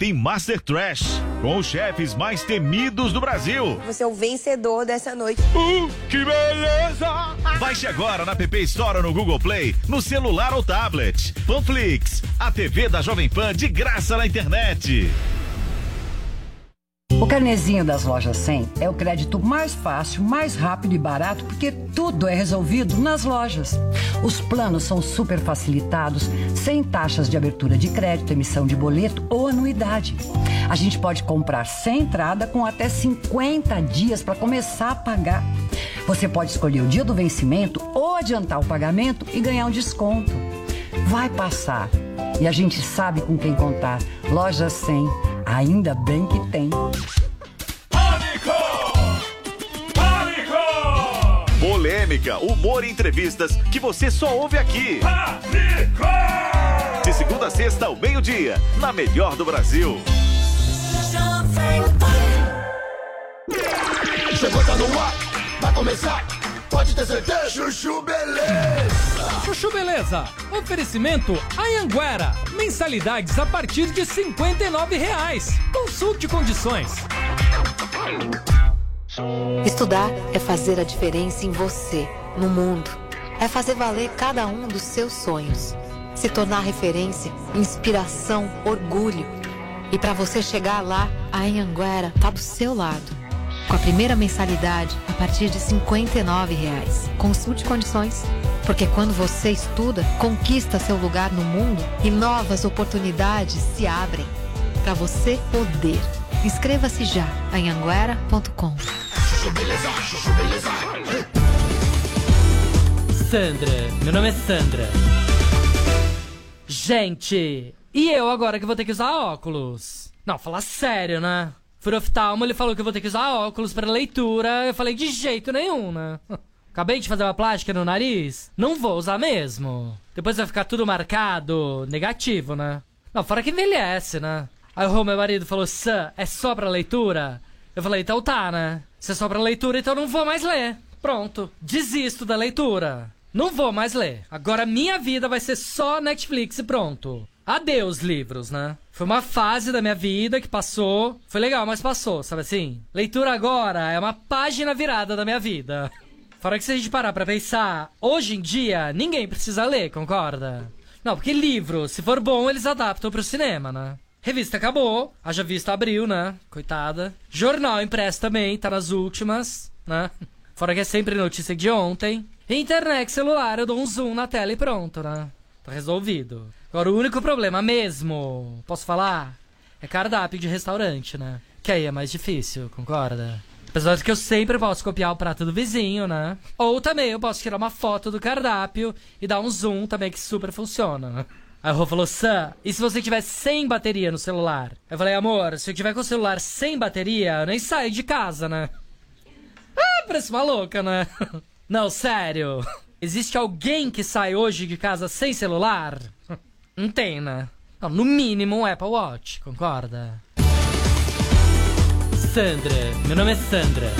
tem Master Trash, com os chefes mais temidos do Brasil. Você é o vencedor dessa noite. Que beleza! Baixe agora na PP Store ou no Google Play, no celular ou tablet. Panflix, a TV da Jovem Pan de graça na internet. O carnezinho das lojas 100 é o crédito mais fácil, mais rápido e barato, porque tudo é resolvido nas lojas. Os planos são super facilitados, sem taxas de abertura de crédito, emissão de boleto ou anuidade. A gente pode comprar sem entrada com até 50 dias para começar a pagar. Você pode escolher o dia do vencimento ou adiantar o pagamento e ganhar um desconto. Vai passar. E a gente sabe com quem contar. Loja 100, ainda bem que tem. Polêmica, humor e entrevistas que você só ouve aqui. De segunda a sexta ao meio-dia, na melhor do Brasil. Chegou, tá no ar, vai começar. Pode ter certeza. Chuchu Beleza. Chuchu Beleza. Oferecimento Anhanguera. Mensalidades a partir de 59 reais. Consulte condições. Estudar é fazer a diferença em você, no mundo. É fazer valer cada um dos seus sonhos. Se tornar referência, inspiração, orgulho. E para você chegar lá, a Anhanguera tá do seu lado. Com a primeira mensalidade a partir de 59 reais. Consulte condições. Porque quando você estuda, conquista seu lugar no mundo e novas oportunidades se abrem. Para você poder. Inscreva-se já em anguera.com. Sandra, meu nome é Sandra. Gente, e eu agora que vou ter que usar óculos? Não, falar sério, né? Por oftalmo, ele falou que eu vou ter que usar óculos para leitura. Eu falei, de jeito nenhum, né? Acabei de fazer uma plástica no nariz. Não vou usar mesmo. Depois vai ficar tudo marcado, negativo, né? Não, fora que envelhece, né? Aí o meu marido falou, Sam, é só pra leitura? Eu falei, então tá, né? Se é só pra leitura, então não vou mais ler. Pronto. Desisto da leitura. Não vou mais ler. Agora minha vida vai ser só Netflix e pronto. Adeus, livros, né? Foi uma fase da minha vida que passou. Foi legal, mas passou, sabe assim? Leitura agora é uma página virada da minha vida. Fora que se a gente parar pra pensar, hoje em dia, ninguém precisa ler, concorda? Não, porque livro, se for bom, eles adaptam pro cinema, né? Revista acabou, haja vista abriu, né? Coitada. Jornal impresso também, tá nas últimas, né? Fora que é sempre notícia de ontem. Internet celular, eu dou um zoom na tela e pronto, né? Tá resolvido. Agora, o único problema mesmo, posso falar? É cardápio de restaurante, né? Que aí é mais difícil, concorda? Apesar de que eu sempre posso copiar o prato do vizinho, né? Ou também eu posso tirar uma foto do cardápio e dar um zoom também que super funciona, né? Aí o Rô falou, Sam, e se você tiver sem bateria no celular? Eu falei, amor, se eu tiver com o celular sem bateria, eu nem saio de casa, né? Ah, parece uma louca, né? Não, sério. Existe alguém que sai hoje de casa sem celular? Não tem, né? Não, no mínimo um Apple Watch, concorda? Sandra, meu nome é Sandra.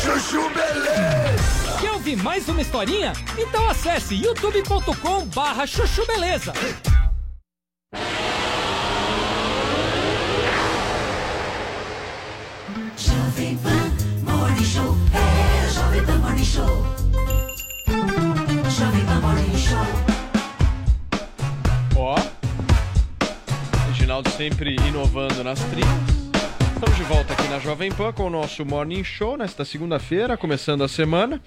Chuchu Beleza. Quer ouvir mais uma historinha? Então acesse youtube.com barra chuchu beleza. Jovem Pan Morning Show. É Jovem Pan Morning Show. Ó. Reginaldo sempre inovando nas trilhas. Estamos de volta aqui na Jovem Pan com o nosso Morning Show nesta segunda-feira, começando a semana.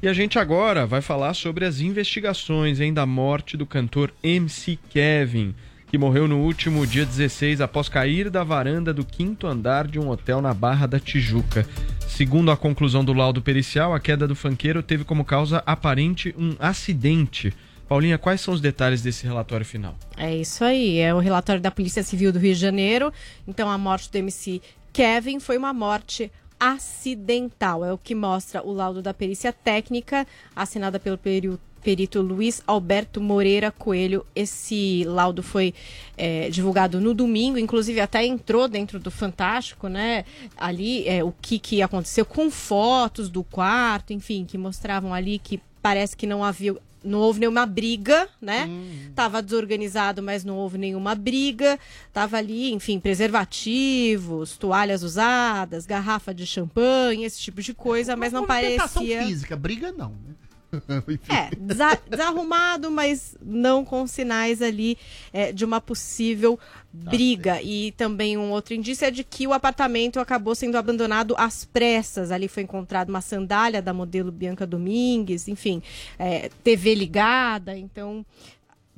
E a gente agora vai falar sobre as investigações hein, da morte do cantor MC Kevin, que morreu no último dia 16 após cair da varanda do quinto andar de um hotel na Barra da Tijuca. Segundo a conclusão do laudo pericial, a queda do fanqueiro teve como causa aparente um acidente. Paulinha, quais são os detalhes desse relatório final? É isso aí, é o relatório da Polícia Civil do Rio de Janeiro. Então, a morte do MC Kevin foi uma morte acidental. É o que mostra o laudo da perícia técnica, assinada pelo perio- perito Luiz Alberto Moreira Coelho. Esse laudo foi é, divulgado no domingo, inclusive até entrou dentro do Fantástico, né? Ali é, o que, que aconteceu com fotos do quarto, enfim, que mostravam ali que parece que não havia. Não houve nenhuma briga, né? Tava desorganizado, mas não houve nenhuma briga. Tava ali, enfim, preservativos, toalhas usadas, garrafa de champanhe, esse tipo de coisa, mas não parecia. física, briga não, né? É, desa- desarrumado, mas não com sinais ali é, de uma possível briga. E também um outro indício é de que o apartamento acabou sendo abandonado às pressas. Ali foi encontrada uma sandália da modelo Bianca Domingues, enfim, é, TV ligada. Então,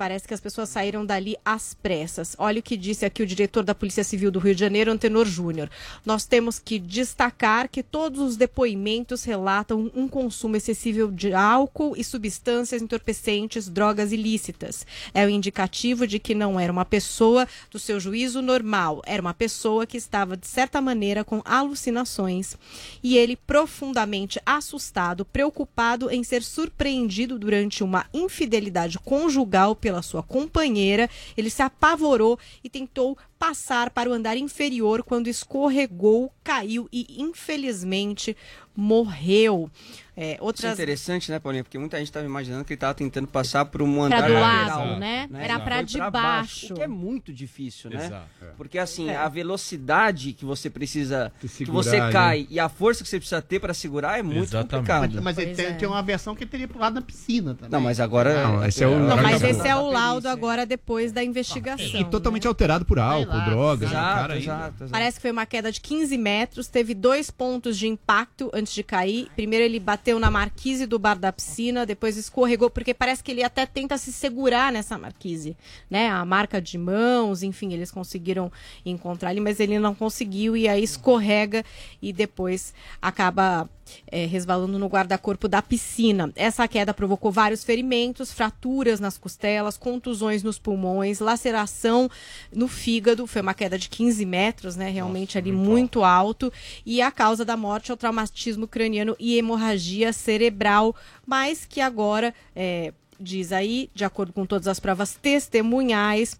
parece que as pessoas saíram dali às pressas. Olha o que disse aqui o diretor da Polícia Civil do Rio de Janeiro, Antenor Júnior. Nós temos que destacar que todos os depoimentos relatam um consumo excessivo de álcool e substâncias entorpecentes, drogas ilícitas. É o indicativo de que não era uma pessoa do seu juízo normal, era uma pessoa que estava, de certa maneira, com alucinações. E ele profundamente assustado, preocupado em ser surpreendido durante uma infidelidade conjugal pela sua companheira, ele se apavorou e tentou passar para o andar inferior quando escorregou, caiu e infelizmente morreu. É, Isso é outras interessante, né, Paulinha? Porque muita gente estava imaginando que ele estava tentando passar por um Pra andar do lateral, lado, né? Era Exato. pra Foi de pra baixo. O que é muito difícil, né? Exato, é. Porque assim, É. a velocidade que você precisa, que segurar você ali. cai e a força que você precisa ter para segurar é muito complicado. Mas, mas tem, é. tem uma versão que ele teria pulado na piscina também. Não, mas agora Não, esse é o- Não, mas esse é o laudo agora depois da investigação. E totalmente alterado por álcool, o Exato, exato, exato. Parece que foi uma queda de 15 metros, teve dois pontos de impacto antes de cair. Primeiro ele bateu na marquise do bar da piscina, depois escorregou, porque parece que ele até tenta se segurar nessa marquise, né? A marca de mãos, enfim, eles conseguiram encontrar ali, mas ele não conseguiu e aí escorrega e depois acaba é, resvalando no guarda-corpo da piscina. Essa queda provocou vários ferimentos, fraturas nas costelas, contusões nos pulmões, laceração no fígado. Foi uma queda de 15 metros, né? Realmente ali muito alto. E a causa da morte é o traumatismo craniano e hemorragia cerebral, mas que agora, é, diz aí, de acordo com todas as provas testemunhais,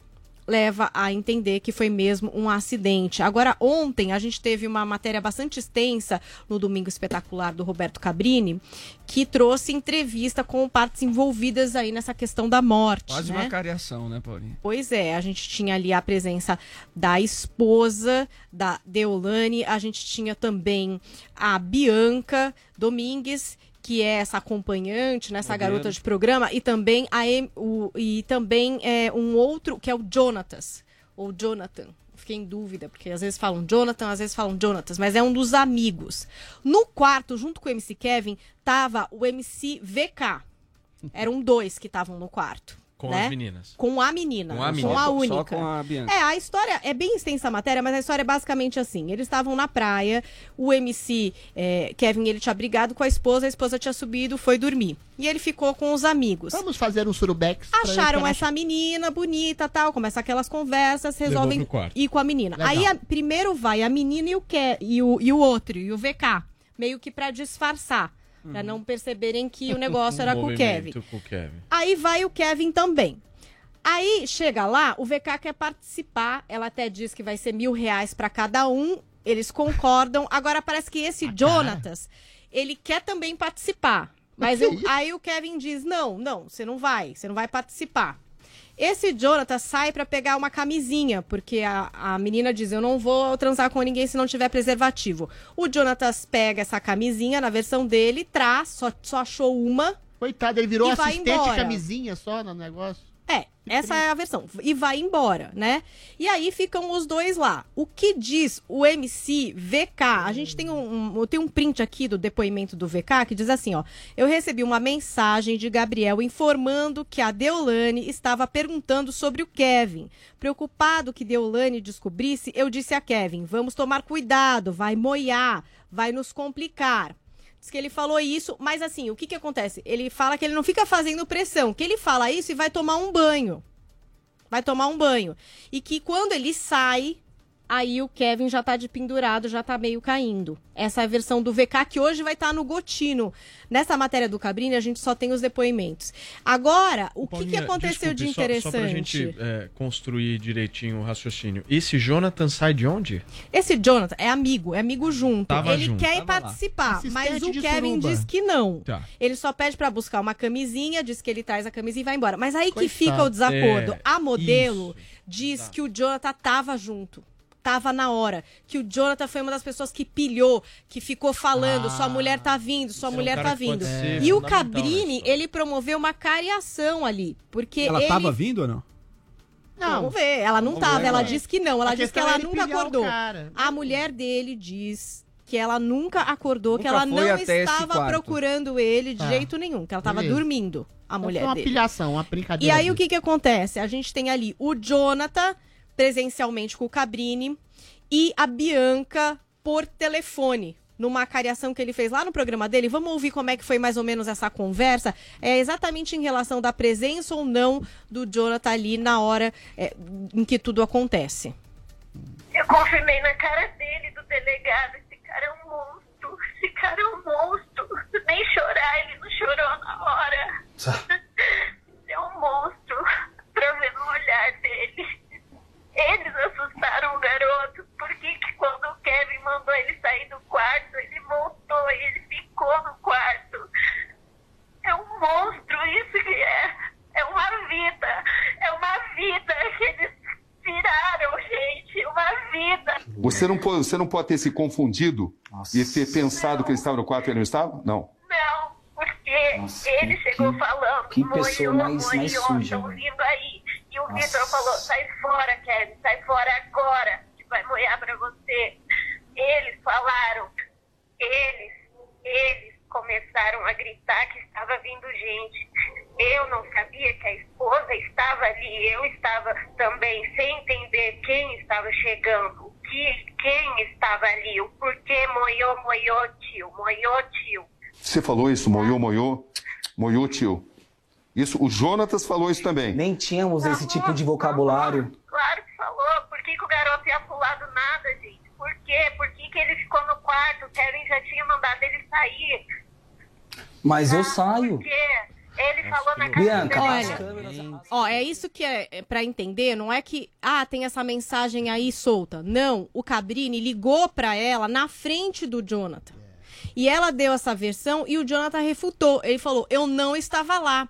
leva a entender que foi mesmo um acidente. Agora, ontem a gente teve uma matéria bastante extensa no Domingo Espetacular do Roberto Cabrini, que trouxe entrevista com partes envolvidas aí nessa questão da morte. Quase né? uma cariação, né, Paulinha? Pois é, a gente tinha ali a presença da esposa da Deolane, a gente tinha também a Bianca Domingues, que é essa acompanhante, né, essa Modelo. garota de programa, e também, a, o, e também é, um outro, que é o Jonatas, ou Jonathan. Fiquei em dúvida, porque às vezes falam Jonathan, às vezes falam Jonatas, mas é um dos amigos. No quarto, junto com o MC Kevin, tava o MC VK. Eram dois que estavam no quarto. Com né? as meninas. Com a menina. Com a Com menina. a Só única. com a Bianca. É, a história é bem extensa a matéria, mas a história é basicamente assim. Eles estavam na praia, o MC é, Kevin, ele tinha brigado com a esposa, a esposa tinha subido, foi dormir. E ele ficou com os amigos. Vamos fazer um surubex. Acharam essa menina bonita tal, começa aquelas conversas, resolvem ir com a menina. Legal. Aí a- primeiro vai a menina e o, Ke, e, o, e o outro, e o VK, meio que pra disfarçar, pra não perceberem que o negócio era com o Kevin. Com o Kevin. Aí vai o Kevin também. Aí chega lá, o VK quer participar. Ela até diz que vai ser mil reais pra cada um. Eles concordam. Agora parece que esse Jonatas, ele quer também participar. Mas eu- aí o Kevin diz: não, não, você não vai, você não vai participar. Esse Jonatas sai pra pegar uma camisinha, porque a, a menina diz: Eu não vou transar com ninguém se não tiver preservativo. O Jonatas pega essa camisinha na versão dele, traz, só, só achou uma. Coitado, ele virou assistente embora. camisinha só no negócio. É, essa é a versão. E vai embora, né? E aí ficam os dois lá. O que diz o MC VK? A gente tem um, um, tem um print aqui do depoimento do VK que diz assim, ó. Eu recebi uma mensagem de Gabriel informando que a Deolane estava perguntando sobre o Kevin. Preocupado que Deolane descobrisse, eu disse a Kevin, vamos tomar cuidado, vai moiar, vai nos complicar. Diz que ele falou isso, mas assim, o que que acontece? Ele fala que ele não fica fazendo pressão, que ele fala isso e vai tomar um banho. Vai tomar um banho. E que quando ele sai, aí o Kevin já tá de pendurado, já tá meio caindo. Essa é a versão do VK que hoje vai estar no Gotino. Nessa matéria do Cabrini, a gente só tem os depoimentos. Agora, o que, que Paulinha, aconteceu de desculpe, só- interessante? Só, pra gente é, construir direitinho o raciocínio. Esse Jonathan sai de onde? Esse Jonathan é amigo, é amigo junto. Tava ele junto. quer Tava participar, mas o de Kevin suruba. diz que não. Tá. Ele só pede pra buscar uma camisinha, diz que ele traz a camisinha e vai embora. Mas aí que Coitado. fica o desacordo. É, a modelo isso. diz que o Jonathan tava junto. Tava na hora. Que o Jonathan foi uma das pessoas que pilhou, que ficou falando: sua mulher tá vindo, sua é um mulher tá que vindo. ser E o Cabrini, ele promoveu uma cariação ali. Porque Ela ele. tava vindo ou não? Não. Vamos ver. Ela não Vamos tava. ver Ela agora. disse que não. Ela disse que é ela ele nunca acordou. A mulher dele diz que ela nunca acordou, que Nunca ela foi não estava procurando ele de Tá. jeito nenhum, que ela estava Beleza. dormindo, a Então mulher foi uma dele. pilhação, uma E brincadeira. aí o que que acontece? A gente tem ali o Jonathan presencialmente com o Cabrini e a Bianca por telefone. Numa cariação que ele fez lá no programa dele, vamos ouvir como é que foi mais ou menos essa conversa. É exatamente em relação da presença ou não do Jonathan ali na hora é, em que tudo acontece. Eu confirmei na cara dele, do delegado, esse cara é um monstro, esse cara é um monstro. Nem chorar, ele não chorou na hora. é um monstro, pra ver no olhar dele. Eles assustaram o garoto, porque que quando o Kevin mandou ele sair do quarto, ele voltou e ele ficou no quarto. É um monstro, isso que é. É uma vida, é uma vida que eles tiraram, gente, uma vida. Você não, pode, você não pode ter se confundido e ter pensado que ele estava no quarto e ele não estava? Não. Não, porque Nossa, ele que- chegou falando, que pessoa mais- mais suja, estão velho. vindo aí. E o. Vitor falou, sai fora, Kevin, sai fora agora, que vai moiar pra você. Eles falaram, eles, eles começaram a gritar que estava vindo gente. Eu não sabia que a esposa estava ali, eu estava também sem entender quem estava chegando, que, quem estava ali, o porquê moiô, moiô, tio, moiô, tio. Você falou isso, moiô, moiô, moiô, tio. Isso, o Jonatas falou isso também. Nem tínhamos esse tipo de vocabulário. Claro que falou. Por que, que o garoto ia pular do nada, gente? Por quê? Por que, que ele ficou no quarto? O Kevin já tinha mandado ele sair. Mas eu saio. Por quê? Ele falou na casa Bianca, Olha, ó, é isso que é, é para entender, não é que ah, tem essa mensagem aí solta. Não, o Cabrini ligou pra ela na frente do Jonathan. E ela deu essa versão e o Jonathan refutou. Ele falou: "Eu não estava lá.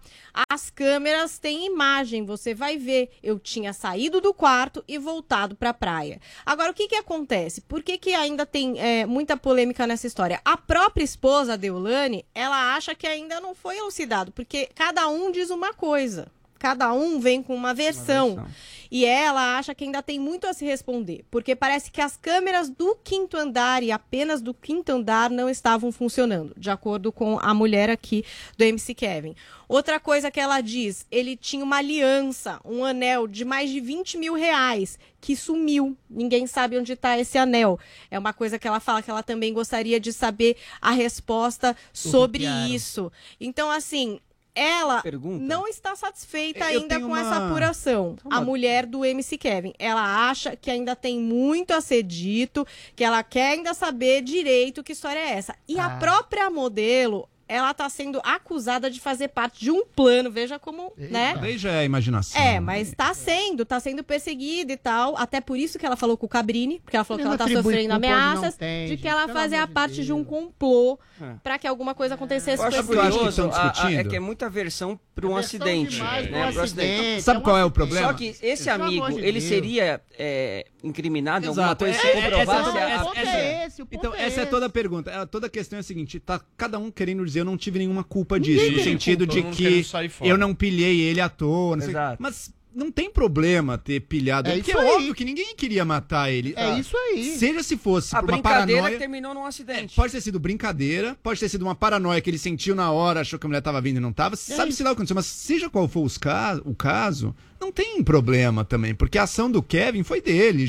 As câmeras têm imagem, você vai ver. Eu tinha saído do quarto e voltado pra praia." Agora o que que acontece? Por que que ainda tem é, muita polêmica nessa história? A própria esposa Deulane, ela acha que ainda não foi elucidado, porque cada um diz uma coisa. Cada um vem com uma versão. E ela acha que ainda tem muito a se responder, porque parece que as câmeras do quinto andar e apenas do quinto andar não estavam funcionando, de acordo com a mulher aqui do MC Kevin. Outra coisa que ela diz, ele tinha uma aliança, um anel de mais de 20 mil reais, que sumiu. Ninguém sabe onde está esse anel. É uma coisa que ela fala que ela também gostaria de saber a resposta sobre isso. Então, assim, ela Pergunta. não está satisfeita Eu ainda com uma- essa apuração. A mulher do MC Kevin. Ela acha que ainda tem muito a ser dito, que ela quer ainda saber direito que história é essa. E a Ah. própria modelo, ela tá sendo acusada de fazer parte de um plano, veja como, né? Daí já é a imaginação. É, mas tá sendo, tá sendo perseguida e tal. Até por isso que ela falou com o Cabrini, porque ela falou que ela tá atribui sofrendo ameaças tem, de que ela fazia parte de um complô É. pra que alguma coisa acontecesse Eu acho curioso, estão a- a- é discutindo? que é muita versão para um acidente. demais né, pro pro acidente, Sabe é um qual é o acidente. problema? Só que esse Pelo amigo, de ele Deus. seria é, incriminado em alguma Exato. coisa É, se é, O é ponto Então, é essa é toda a pergunta. É, Toda a questão é a seguinte: tá cada um querendo dizer eu não tive nenhuma culpa disso. Ninguém No sentido culpa, de que eu não pilhei ele à toa. Não. Mas não tem problema ter pilhado É ele, porque é aí. óbvio que ninguém queria matar ele. É isso aí. Seja se fosse a por uma brincadeira paranoia. terminou num acidente. Pode ter sido brincadeira, pode ter sido uma paranoia que ele sentiu na hora, achou que a mulher tava vindo e não tava. Sabe-se lá o que aconteceu, mas seja qual for os ca- o caso, não tem problema também, porque a ação do Kevin foi dele,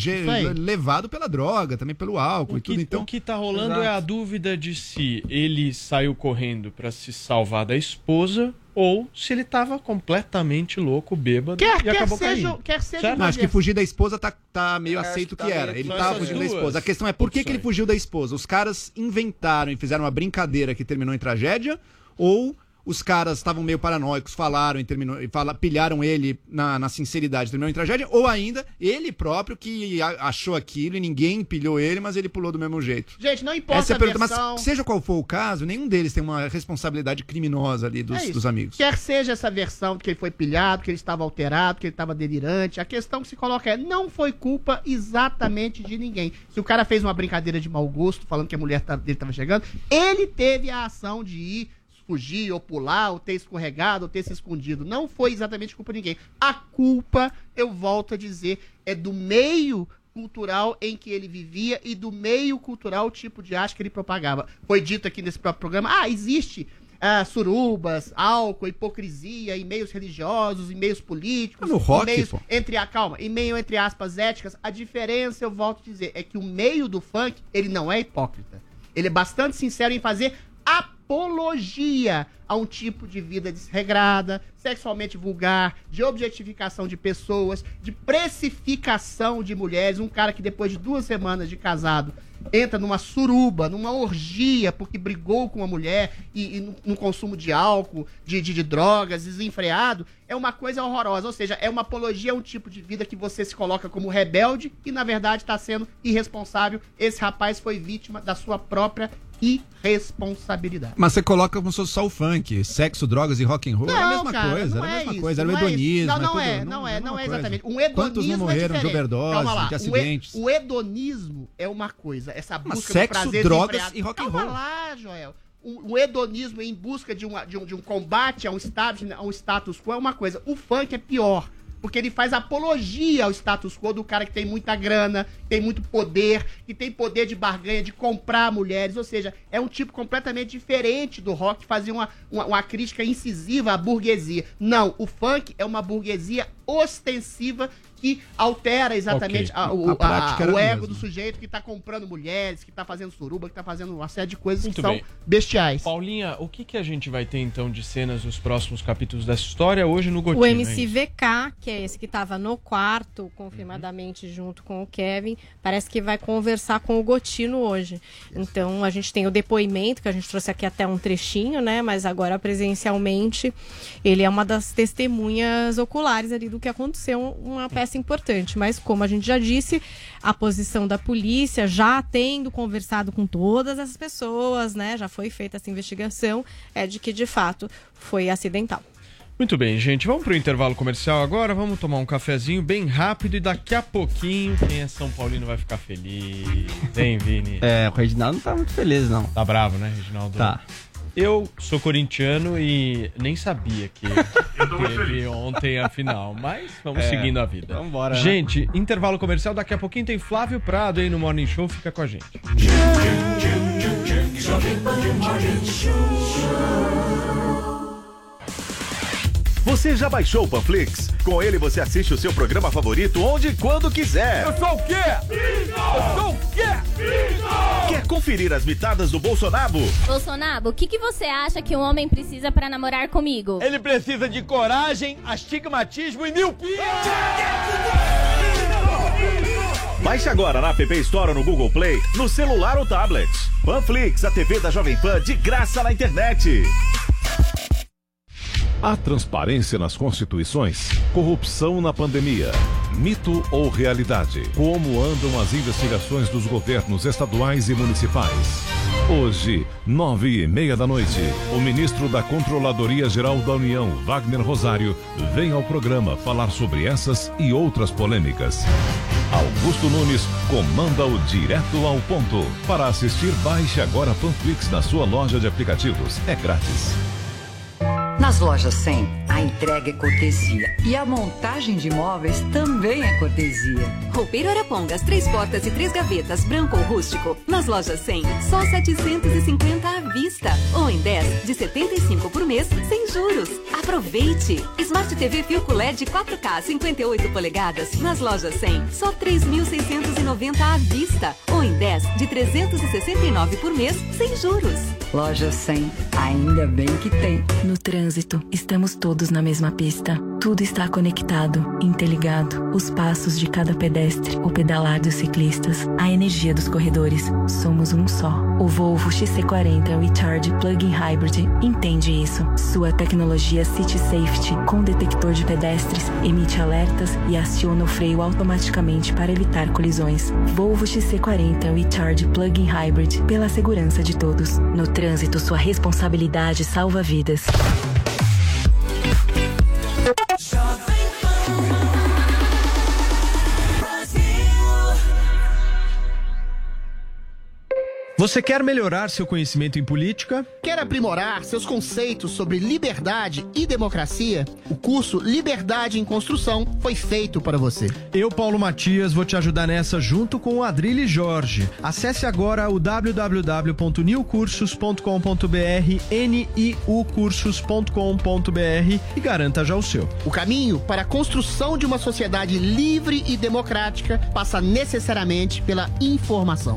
levado pela droga, também pelo álcool O e que, tudo. Então, o que tá rolando Exato. é a dúvida de se ele saiu correndo pra se salvar da esposa ou se ele tava completamente louco, bêbado Quer, e quer acabou seja, caindo. quer seja Não, acho que fugir da esposa tá, tá meio Acho aceito que que, tá era. meio- Ele tava fugindo da esposa. A questão é por que, que ele fugiu da esposa? Os caras inventaram e fizeram uma brincadeira que terminou em tragédia ou os caras estavam meio paranoicos, falaram e terminou e fala, pilharam ele na, na sinceridade, terminou em tragédia, ou ainda ele próprio que a- achou aquilo e ninguém pilhou ele, mas ele pulou do mesmo jeito. Gente, não importa Essa é a a pergunta, versão. mas seja qual for o caso, nenhum deles tem uma responsabilidade criminosa ali dos, É dos amigos. Quer seja essa versão de que ele foi pilhado, que ele estava alterado, que ele estava delirante, a questão que se coloca é, não foi culpa exatamente de ninguém. Se o cara fez uma brincadeira de mau gosto, falando que a mulher dele estava chegando, ele teve a ação de ir fugir ou pular, ou ter escorregado, ou ter se escondido. Não foi exatamente culpa de ninguém. A culpa, eu volto a dizer, é do meio cultural em que ele vivia e do meio cultural, tipo de arte que ele propagava. Foi dito aqui nesse próprio programa, ah, existe ah, surubas, álcool, hipocrisia em meios religiosos, em meios políticos, No rock, em meios pô. entre a calma, em meio entre aspas éticas. A diferença, eu volto a dizer, é que o meio do funk, ele não é hipócrita. Ele é bastante sincero em fazer apologia a um tipo de vida desregrada, sexualmente vulgar, de objetificação de pessoas, de precificação de mulheres. Um cara que depois de duas semanas de casado entra numa suruba, numa orgia, porque brigou com uma mulher e, e no, no consumo de álcool, de, de, de drogas, desenfreado, é uma coisa horrorosa. Ou seja, é uma apologia a um tipo de vida que você se coloca como rebelde e, na verdade, está sendo irresponsável. Esse rapaz foi vítima da sua própria irresponsabilidade. Mas você coloca como se fosse só o funk, sexo, drogas e rock and roll, é a mesma cara, coisa, não era a é mesma isso, coisa, era o não é hedonismo. Não, não tudo- é, não é, a não é exatamente. Um hedonismo Quantos não morreram é de overdose, lá. de O he- acidentes? O, hedonismo é uma coisa, essa busca sexo, do prazer drogas e rock and Calma roll. lá, Joel. O, o hedonismo em busca de, uma, de, um, de um combate a um, establishment, a um status quo é uma coisa. O funk é pior. Porque ele faz apologia ao status quo do cara que tem muita grana, tem muito poder, que tem poder de barganha, de comprar mulheres. Ou seja, é um tipo completamente diferente do rock, fazer uma, uma, uma crítica incisiva à burguesia. Não, o funk é uma burguesia ostensiva que altera exatamente Ok. a- o, A a- o ego mesma. do sujeito que tá comprando mulheres, que tá fazendo suruba, que tá fazendo uma série de coisas Muito que são bem. bestiais. Paulinha, o que, que a gente vai ter então de cenas nos próximos capítulos dessa história hoje no Gotinho? O hein? MC VK, que é esse que estava no quarto, confirmadamente junto com o Kevin, parece que vai conversar com o Gotino hoje. Então a gente tem o depoimento, que a gente trouxe aqui até um trechinho, né? Mas agora presencialmente, ele é uma das testemunhas oculares ali do que aconteceu, uma peça importante. Mas como a gente já disse, a posição da polícia, já tendo conversado com todas essas pessoas, né? Já foi feita essa investigação, é de que de fato foi acidental. Muito bem, gente. Vamos pro intervalo comercial agora. Vamos tomar um cafezinho bem rápido e daqui a pouquinho quem é São Paulino vai ficar feliz. Hein, Vini? É, o Reginaldo não tá muito feliz, não. Tá bravo, né, Reginaldo? Tá. Eu sou corintiano e nem sabia que teve ontem a final, mas vamos É, seguindo a vida. vambora, né? Gente, intervalo comercial, daqui a pouquinho tem Flávio Prado aí no Morning Show, fica com a gente. Você já baixou o Panflix? Com ele você assiste o seu programa favorito onde e quando quiser. Eu sou o quê? Eu sou o quê? Quer conferir as mitadas do Bolsonaro? Bolsonaro, o que, que você acha que um homem precisa pra namorar comigo? Ele precisa de coragem, astigmatismo e miopia. Baixe agora na App Store ou no Google Play, no celular ou tablet. Panflix, a TV da Jovem Pan de graça na internet. Há transparência nas constituições? Corrupção na pandemia? Mito ou realidade? Como andam as investigações dos governos estaduais e municipais? Hoje, nove e meia da noite, o ministro da Controladoria Geral da União, Wagner Rosário, vem ao programa falar sobre essas e outras polêmicas. Augusto Nunes comanda o Direto ao Ponto. Para assistir, baixe agora Panflix na sua loja de aplicativos. É grátis. Nas lojas 100, a entrega é cortesia e a montagem de móveis também é cortesia. Roupeiro Arapongas, três portas e três gavetas, branco ou rústico. Nas lojas 100, só 750 à vista. Ou em 10, de 75 por mês, sem juros. Aproveite! Smart TV Filco LED 4K 58 polegadas. Nas lojas 100, só 3.690 à vista. Ou em 10, de 369 por mês, sem juros. Loja 100, ainda bem que tem. No trânsito, estamos todos na mesma pista. Tudo está conectado, interligado. Os passos de cada pedestre, o pedalar dos ciclistas, a energia dos corredores. Somos um só. O Volvo XC40 Recharge Plug-in Hybrid entende isso. Sua tecnologia City Safety, com detector de pedestres, emite alertas e aciona o freio automaticamente para evitar colisões. Volvo XC40 Recharge Plug-in Hybrid, pela segurança de todos. No trânsito, sua responsabilidade salva vidas. Você quer melhorar seu conhecimento em política? Quer aprimorar seus conceitos sobre liberdade e democracia? O curso Liberdade em Construção foi feito para você. Eu, Paulo Matias, vou te ajudar nessa junto com o Adrilho Jorge. Acesse agora o www.newcursos.com.br, niucursos.com.br e garanta já o seu. O caminho para a construção de uma sociedade livre e democrática passa necessariamente pela informação.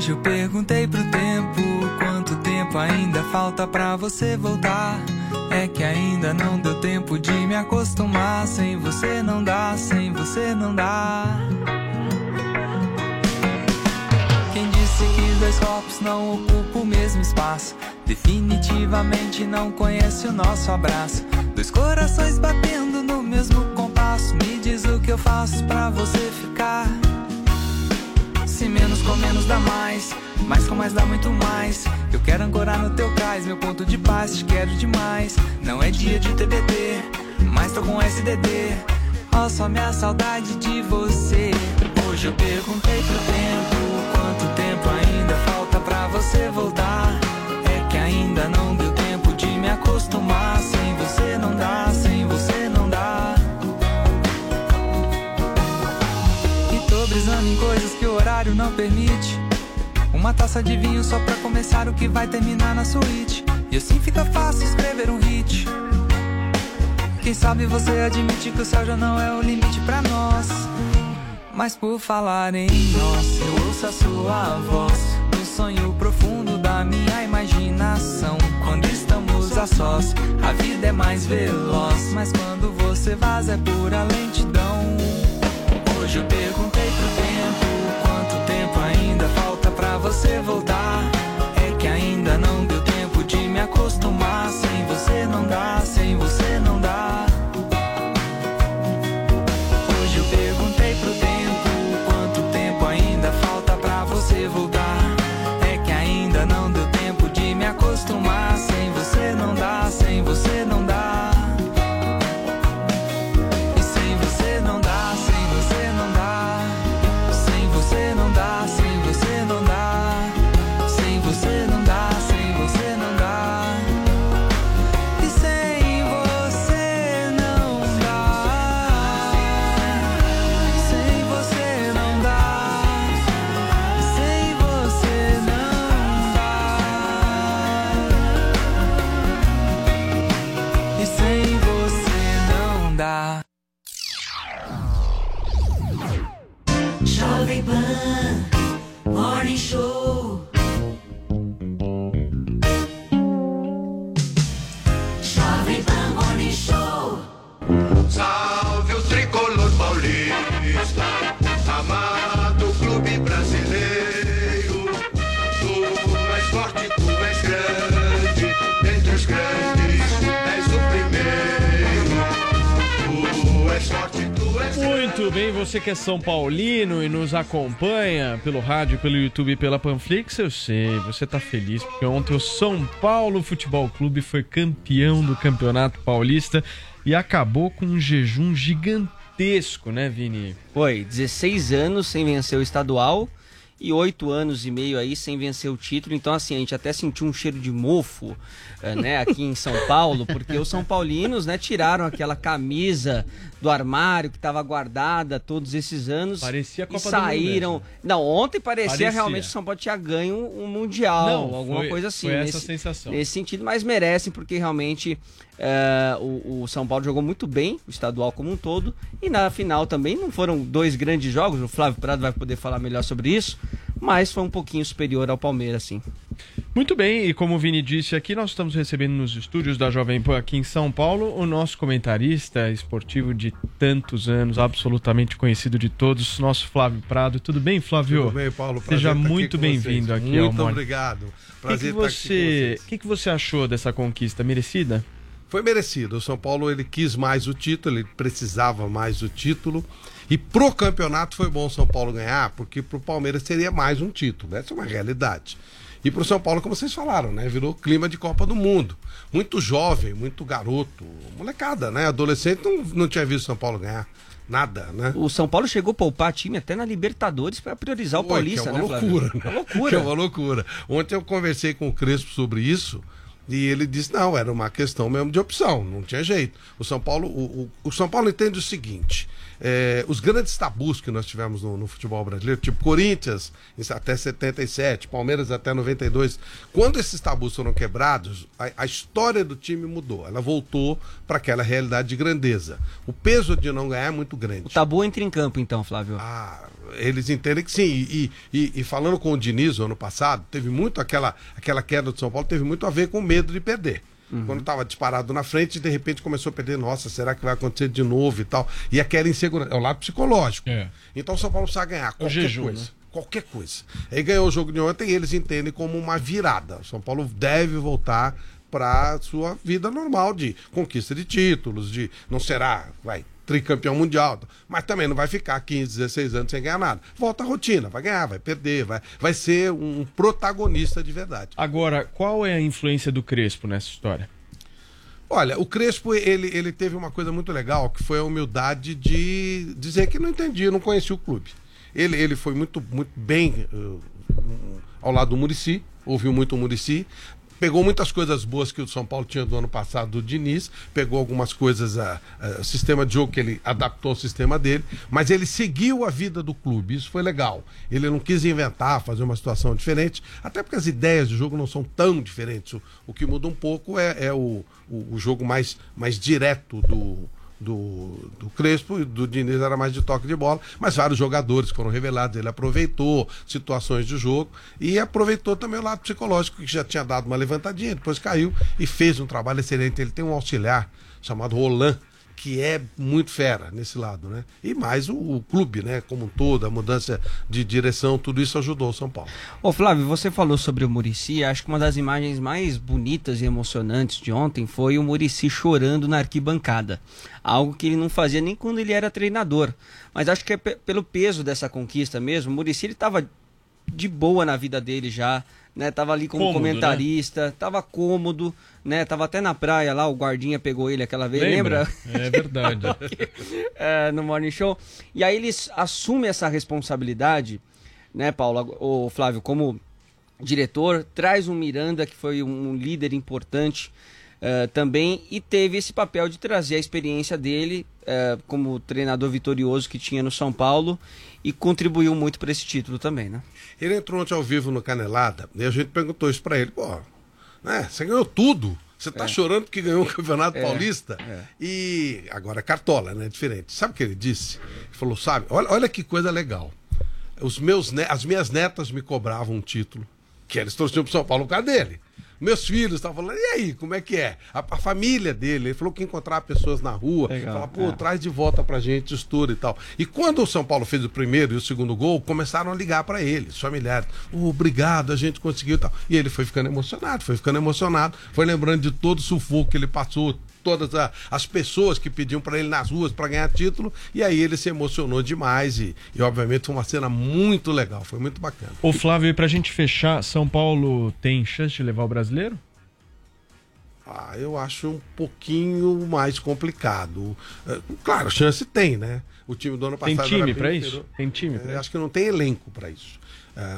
Hoje eu perguntei pro tempo quanto tempo ainda falta pra você voltar. É que ainda não deu tempo de me acostumar. Sem você não dá, sem você não dá. Quem disse que dois corpos não ocupam o mesmo espaço? Definitivamente não conhece o nosso abraço. Dois corações batendo no mesmo compasso. Me diz o que eu faço pra você ficar. Se menos com menos dá mais, mais com mais dá muito mais. Eu quero ancorar no teu cais, meu ponto de paz, te quero demais. Não é dia de TBT, mas tô com SDD. Ó, só minha saudade de você. Hoje eu perguntei pro tempo quanto tempo ainda falta pra você voltar. É que ainda não deu tempo de me acostumar. Horário não permite. Uma taça de vinho só pra começar o que vai terminar na suíte. E assim fica fácil escrever um hit. Quem sabe você admite que o céu já não é o limite pra nós. Mas por falar em nós, eu ouço a sua voz no sonho profundo da minha imaginação. Quando estamos a sós, a vida é mais veloz. Mas quando você vaza é pura lentidão. Hoje eu perguntei Você que é São Paulino e nos acompanha pelo rádio, pelo YouTube e pela Panflix, eu sei, você tá feliz porque ontem o São Paulo Futebol Clube foi campeão do Campeonato Paulista e acabou com um jejum gigantesco, né, Vini? Foi 16 anos sem vencer o estadual e 8 anos e meio aí sem vencer o título. Então, assim, a gente até sentiu um cheiro de mofo, eh, né, aqui em São Paulo, porque os São Paulinos, né, tiraram aquela camisa do armário que estava guardada todos esses anos. Parecia a e Copa do saíram. Mundo Não, ontem parecia, Parecia. realmente que o São Paulo tinha ganho um mundial, Não, alguma foi- coisa assim. foi essa nesse, sensação. Nesse sentido, mas merecem porque realmente eh, o, o São Paulo jogou muito bem, o estadual como um todo, e na final também não foram dois grandes jogos. O Flávio Prado vai poder falar melhor sobre isso, mas foi um pouquinho superior ao Palmeiras, sim. Muito bem, e como o Vini disse aqui, nós estamos recebendo nos estúdios da Jovem Pan aqui em São Paulo o nosso comentarista esportivo de tantos anos, absolutamente conhecido de todos, nosso Flávio Prado. Tudo bem, Flávio? Tudo bem, Paulo? Prazer Seja aqui muito bem-vindo vocês. aqui ao Muito obrigado. O que, que Prazer estar aqui com você, que, que você achou dessa conquista? Merecida? Foi merecido. O São Paulo ele quis mais o título, ele precisava mais do título. E pro campeonato foi bom o São Paulo ganhar, porque pro Palmeiras seria mais um título. Essa é uma realidade. E pro São Paulo, como vocês falaram, né? Virou clima de Copa do Mundo. Muito jovem, muito garoto, molecada, né? Adolescente não, não tinha visto o São Paulo ganhar. Nada, né? O São Paulo chegou a poupar time até na Libertadores para priorizar o Foi, Paulista, que é uma né, loucura, né? É loucura. Que é uma loucura. Ontem eu conversei com o Crespo sobre isso e ele disse não, era uma questão mesmo de opção, não tinha jeito. O São Paulo, o, o- o São Paulo entende o seguinte: é, os grandes tabus que nós tivemos no, no futebol brasileiro, tipo Corinthians até 77, Palmeiras até 92, quando esses tabus foram quebrados, a, a história do time mudou. Ela voltou para aquela realidade de grandeza. O peso de não ganhar é muito grande. O tabu entra em campo, então, Flávio. Ah, eles entendem que sim. E, e- e falando com o Diniz no ano passado, teve muito aquela, aquela queda do São Paulo, teve muito a ver com medo de perder. Uhum. Quando estava disparado na frente, de repente começou a perder, nossa, será que vai acontecer de novo e tal? E aquela insegurança, é o lado psicológico. Então o São Paulo precisa ganhar qualquer jejum, coisa. né? Qualquer coisa. Aí ganhou o jogo de ontem e eles entendem como uma virada. O São Paulo deve voltar para sua vida normal de conquista de títulos, de não será, vai, tricampeão mundial, mas também não vai ficar 15, 16 anos sem ganhar nada. Volta à rotina, vai ganhar, vai perder, vai, vai ser um protagonista de verdade. Agora, qual é a influência do Crespo nessa história? Olha, o Crespo, ele, ele teve uma coisa muito legal, que foi a humildade de dizer que não entendia, não conhecia o clube. Ele, ele foi muito, muito bem uh, ao lado do Murici, ouviu muito o Murici, pegou muitas coisas boas que o São Paulo tinha do ano passado do Diniz, pegou algumas coisas, uh, uh, sistema de jogo que ele adaptou ao sistema dele, mas ele seguiu a vida do clube, isso foi legal. Ele não quis inventar, fazer uma situação diferente, até porque as ideias de jogo não são tão diferentes. O, o que muda um pouco é, é o, o, o jogo mais, mais direto do, do, do Crespo e do Diniz era mais de toque de bola, mas vários jogadores foram revelados, ele aproveitou situações de jogo e aproveitou também o lado psicológico, que já tinha dado uma levantadinha, depois caiu e fez um trabalho excelente. Ele tem um auxiliar chamado Roland, que é muito fera nesse lado, né? E mais o, o clube, né, como um todo, a mudança de direção, tudo isso ajudou o São Paulo. Ô Flávio, você falou sobre o Murici, acho que uma das imagens mais bonitas e emocionantes de ontem foi o Murici chorando na arquibancada. Algo que ele não fazia nem quando ele era treinador. Mas acho que é pe- pelo peso dessa conquista mesmo, o Murici estava de boa na vida dele já, né? Tava ali como Cômodo, comentarista, tava cômodo, né? Tava até na praia lá, o guardinha pegou ele aquela vez, lembra? Lembra? É verdade. é, no Morning Show. E aí eles assumem essa responsabilidade, né, Paulo? O Flávio, como diretor, traz um Miranda, que foi um líder importante eh, também, e teve esse papel de trazer a experiência dele eh, como treinador vitorioso que tinha no São Paulo e contribuiu muito para esse título também, né? Ele entrou ontem ao vivo no Canelada e a gente perguntou isso pra ele. Pô, né, você ganhou tudo. Você tá chorando porque ganhou o Campeonato É, Paulista? é. E agora é cartola, né? Diferente. Sabe o que ele disse? Ele falou, sabe, olha, olha que coisa legal. Os meus as minhas netas me cobravam um título, que eles torciam pro São Paulo por causa dele. Meus filhos estavam falando, e aí, como é que é? A, a família dele, ele falou que encontrava pessoas na rua, Legal, falar, pô, é. traz de volta pra gente isso tudo e tal. E quando o São Paulo fez o primeiro e o segundo gol, começaram a ligar pra ele, os familiares. "Oh, obrigado, a gente conseguiu e tal. E ele foi ficando emocionado, foi ficando emocionado, foi lembrando de todo o sufoco que ele passou, todas a- as pessoas que pediam pra ele nas ruas pra ganhar título, e aí ele se emocionou demais e, e obviamente foi uma cena muito legal, foi muito bacana. Ô Flávio, e pra gente fechar, São Paulo tem chance de levar o brasileiro? Ah, eu acho um pouquinho mais complicado. É, Claro, chance tem, né? O time do ano Tem passado. time era bem pra isso? Tem time pra É, isso? Acho que não tem elenco para isso.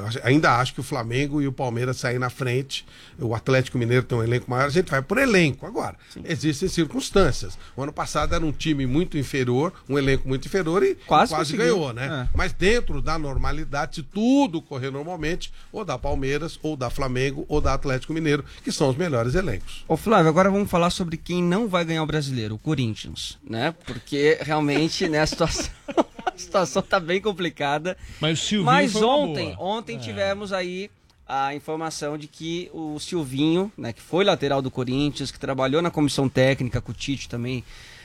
Acho- ainda acho que o Flamengo e o Palmeiras saem na frente. O Atlético Mineiro tem um elenco maior. A gente vai por elenco. Agora, existem circunstâncias. O ano passado era um time muito inferior, um elenco muito inferior e Quase quase, ganhou, né? É. Mas dentro da normalidade, se tudo correr normalmente, ou da Palmeiras, ou da Flamengo, ou da Atlético Mineiro, que são os melhores elencos. Ô Flávio, agora vamos falar sobre quem não vai ganhar o brasileiro, o Corinthians, né? Porque realmente, né, a situação, a situação tá bem complicada. Mas Silvinho Mas ontem, ontem É. tivemos aí a informação de que o Silvinho, né, que foi lateral do Corinthians, que trabalhou na comissão técnica com o Tite também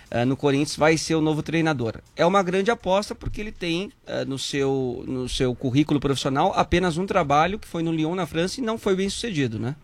eh, no Corinthians vai ser o novo treinador. É uma grande aposta porque ele tem eh, no, seu, no seu currículo profissional apenas um trabalho que foi no Lyon, na França, e não foi bem sucedido, né?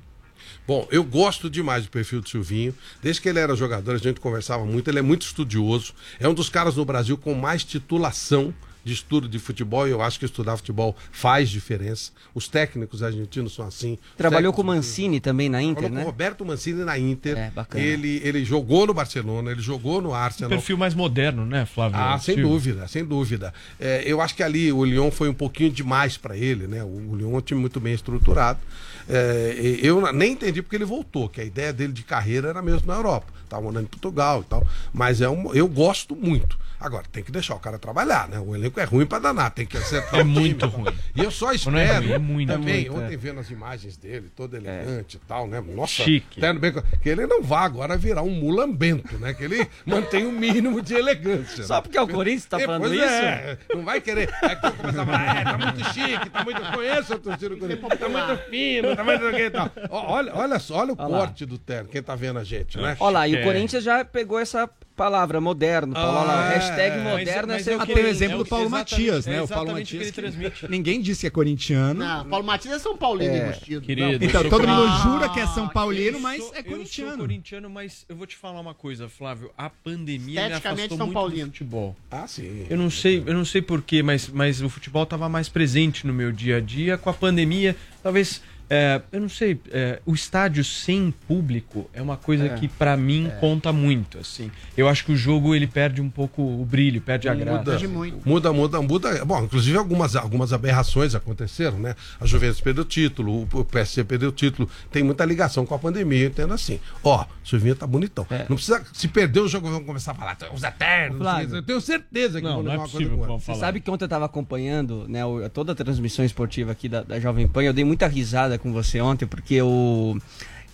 Bom, eu gosto demais do perfil do Silvinho. Desde que ele era jogador, a gente conversava muito. Ele é muito estudioso. É um dos caras no Brasil com mais titulação de estudo de futebol. E eu acho que estudar futebol faz diferença. Os técnicos argentinos são assim. Trabalhou com o Mancini também na Inter, com né? o Roberto Mancini na Inter. É, bacana. Ele, ele jogou no Barcelona, ele jogou no Um Arsenal. perfil mais moderno, né, Flávio? Ah, sem dúvida, sem dúvida. É, eu acho que ali o Lyon foi um pouquinho demais para ele, né? O, o Lyon é um time muito bem estruturado. É, e- eu nem entendi porque ele voltou, que a ideia dele de carreira era mesmo na Europa. Estava morando em Portugal e tal. Mas é um, eu gosto muito. Agora, tem que deixar o cara trabalhar, né? O elenco é ruim para danar, tem que acertar É o time. muito ruim. E eu só Não é espero. ruim, é muito. também, É muito, ontem é. vendo as imagens dele, todo elegante e tal, né? Nossa, Chique. terno bem, que ele não vá agora virar um mulambento, né? Que ele mantém o mínimo de elegância. Só né? porque é o Corinthians que tá É, falando isso? É, não vai querer. Aí quando começar a falar, é, tá muito chique, tá muito. Conheço a torcida do Corinthians. Tá muito fino, tá tal. Ó, Olha, olha só, olha o Olha lá. corte do terno, quem tá vendo a gente, né? Olha lá, e o É. Corinthians já pegou essa palavra moderno. Paulo, olha lá, Ah, hashtag é. moderno é mas ser é o o que Até o exemplo é do Paulo Matias, é né? O Paulo que Matias. ele transmite. Ninguém disse que é corintiano. Não, Paulo Matias é São Paulino É, querido. Então, eu todo mundo corintiano. jura que é São Paulino, Eu mas sou- é Eu corintiano. sou corintiano, mas eu vou te falar uma coisa, Flávio. A pandemia me Esteticamente, afastou São muito Paulino. do futebol. Ah, sim. Eu não sei, eu não sei porquê, mas, mas o futebol estava mais presente no meu dia a dia. Com a pandemia, talvez. É, eu não sei, é, o estádio sem público é uma coisa É. que pra mim conta muito, assim. Eu acho que o jogo ele perde um pouco o brilho, perde a graça. Muda, muda, muda, muda. Bom, inclusive algumas, algumas aberrações aconteceram, né? A Juventus perdeu o título, o PSG perdeu o título. Tem muita ligação com a pandemia, eu entendo assim. Ó, o Silvinho tá bonitão. Não precisa. Se perder o jogo, vão começar a falar, os eternos. não sei o Flávio. que. Eu tenho certeza que vão levar uma coisa com outra. Você sabe que ontem eu tava acompanhando né, toda a transmissão esportiva aqui da, da Jovem Pan. Eu dei muita risada com você ontem, porque o.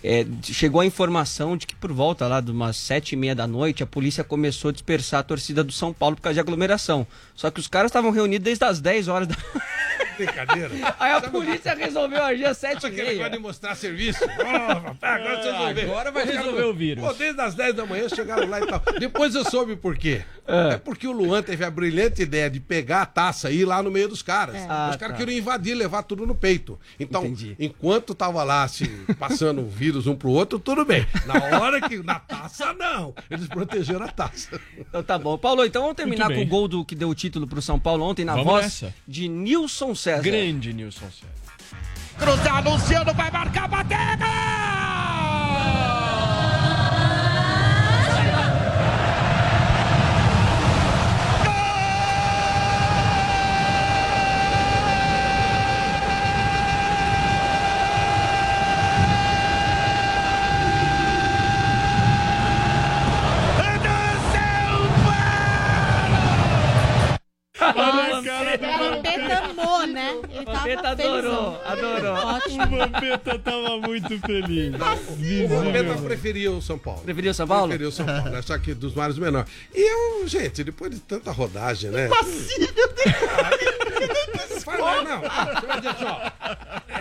é, chegou a informação de que por volta lá de umas sete e meia da noite a polícia começou a dispersar a torcida do São Paulo por causa de aglomeração. Só que os caras estavam reunidos desde as 10 horas da Brincadeira. Aí a polícia resolveu agir às sete e Aquele meia. negócio de mostrar serviço. Oh, agora você resolveu. Agora vai resolver o vírus. Pô, desde as 10 da manhã chegaram lá e tal. Depois eu soube por quê. É. porque o Luan teve a brilhante ideia de pegar a taça e ir lá no meio dos caras. Ah, Os caras tá. queriam invadir, levar tudo no peito. Então, Entendi. enquanto tava lá se passando o vírus um pro outro, tudo bem. Na hora que. Na taça, não. Eles protegeram a taça. Então tá bom. Paulo, então vamos terminar com o gol do que deu o título pro São Paulo ontem na Vamos voz nessa. de Nilson César. Grande Nilson César. Cruzar, Luciano vai marcar, batega! O Vampeta adorou, adorou. Ótimo. O Vampeta tava muito feliz. O Vampeta preferia o São Paulo. Preferia o São Paulo? Preferia o São Paulo? Só que dos mares menor. E eu, gente, depois de tanta rodagem, né? Faz, não, não. Você vai dizer assim,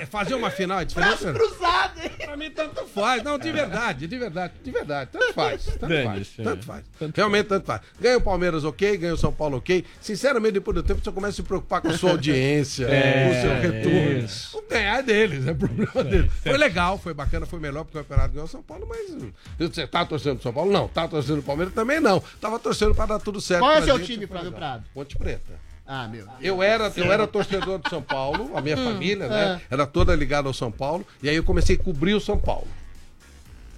é, fazer uma final é diferente? cruzado, hein? Pra mim, tanto faz. Não, de verdade, de verdade, de verdade. Tanto faz. Tanto faz. Dane-se, Tanto é. faz. Realmente, tanto faz. Ganha o Palmeiras, ok. Ganha o São Paulo, ok. Sinceramente, depois do tempo, você começa a se preocupar com a sua audiência, É, com o seu retorno. isso. O ganhar é deles, é problema deles. Foi legal, foi bacana, foi melhor porque o campeonato ganhou o São Paulo, mas. hum, Você tá torcendo pro São Paulo? Não. Tá torcendo pro Palmeiras? Também não. Tava torcendo pra dar tudo certo. Qual é pra seu gente, time, Flávio. Prado? Ponte Preta. Ah, meu. Eu era, eu era torcedor do São Paulo, a minha Hum, família, né? é. Era toda ligada ao São Paulo. E aí eu comecei a cobrir o São Paulo.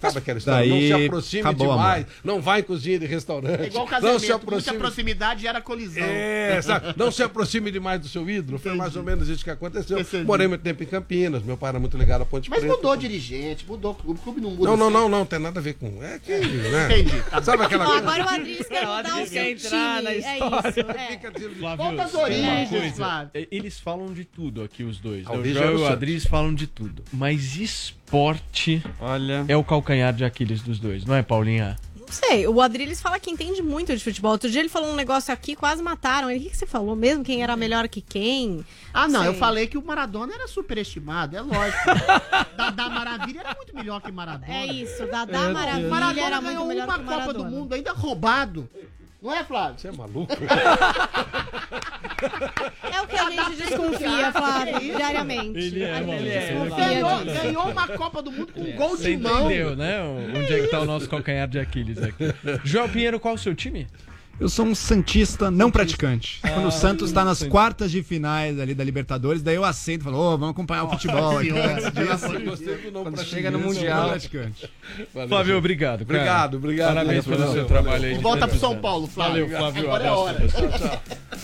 Sabe aquela história? Daí, não se aproxime acabou, demais, não vai em cozinha de restaurante. É igual não casamento, se muita aproxime. proximidade gera colisão. É, sabe? Não se aproxime demais do seu ídolo. Foi mais ou menos isso que aconteceu. Entendi. Morei muito tempo em Campinas, meu pai era muito ligado à Ponte Mas Preta. mudou dirigente, mudou clube, o clube não muda. Não, não, assim. não, não, tem nada a ver com. É que. Né? Entendi. Sabe aquela Ó, coisa? agora o Adriles quer mudar o Adriles seu quer entrar time. na É história. isso. É. Volta às origens? Flávio. É, Eles falam de tudo aqui, os dois. O né? O Rogério Joel e o. Adris falam de tudo. Mas esporte Olha. é o calcanhar de Aquiles dos dois, não é, Paulinha? Não sei, o Adriles fala que entende muito de futebol. Outro dia ele falou um negócio aqui, quase mataram ele. O que, que você falou mesmo? Quem era melhor que quem? Ah, não, eu Sei. falei que o Maradona era superestimado, é lógico. Dadá Maravilha era muito melhor que Maradona. É isso, Dadá Meu Maravilha. Maradona era muito ganhou melhor uma que o Copa Maradona. do Mundo, ainda roubado. Não é, Flávio? Você é maluco? É o que a gente desconfia, Flávio, diariamente. Ele é, A gente desconfia Ganhou, uma Copa do Mundo com um gol Você de mão. entendeu, né? Onde é que tá o nosso calcanhar de Aquiles aqui. Joel Pinheiro, qual o seu time? Eu sou um santista não praticante. Quando Ah, o Santos está nas Santista. quartas de finais ali da Libertadores, daí eu assento e falo, ô, vamos acompanhar o futebol aqui. Antes disso, quando chega no Mundial. praticante. Flávio, obrigado. cara. Obrigado, obrigado. Parabéns pelo seu trabalho aí. Volta pro São. Paulo, Flávio. Valeu, Flávio. Agora é hora.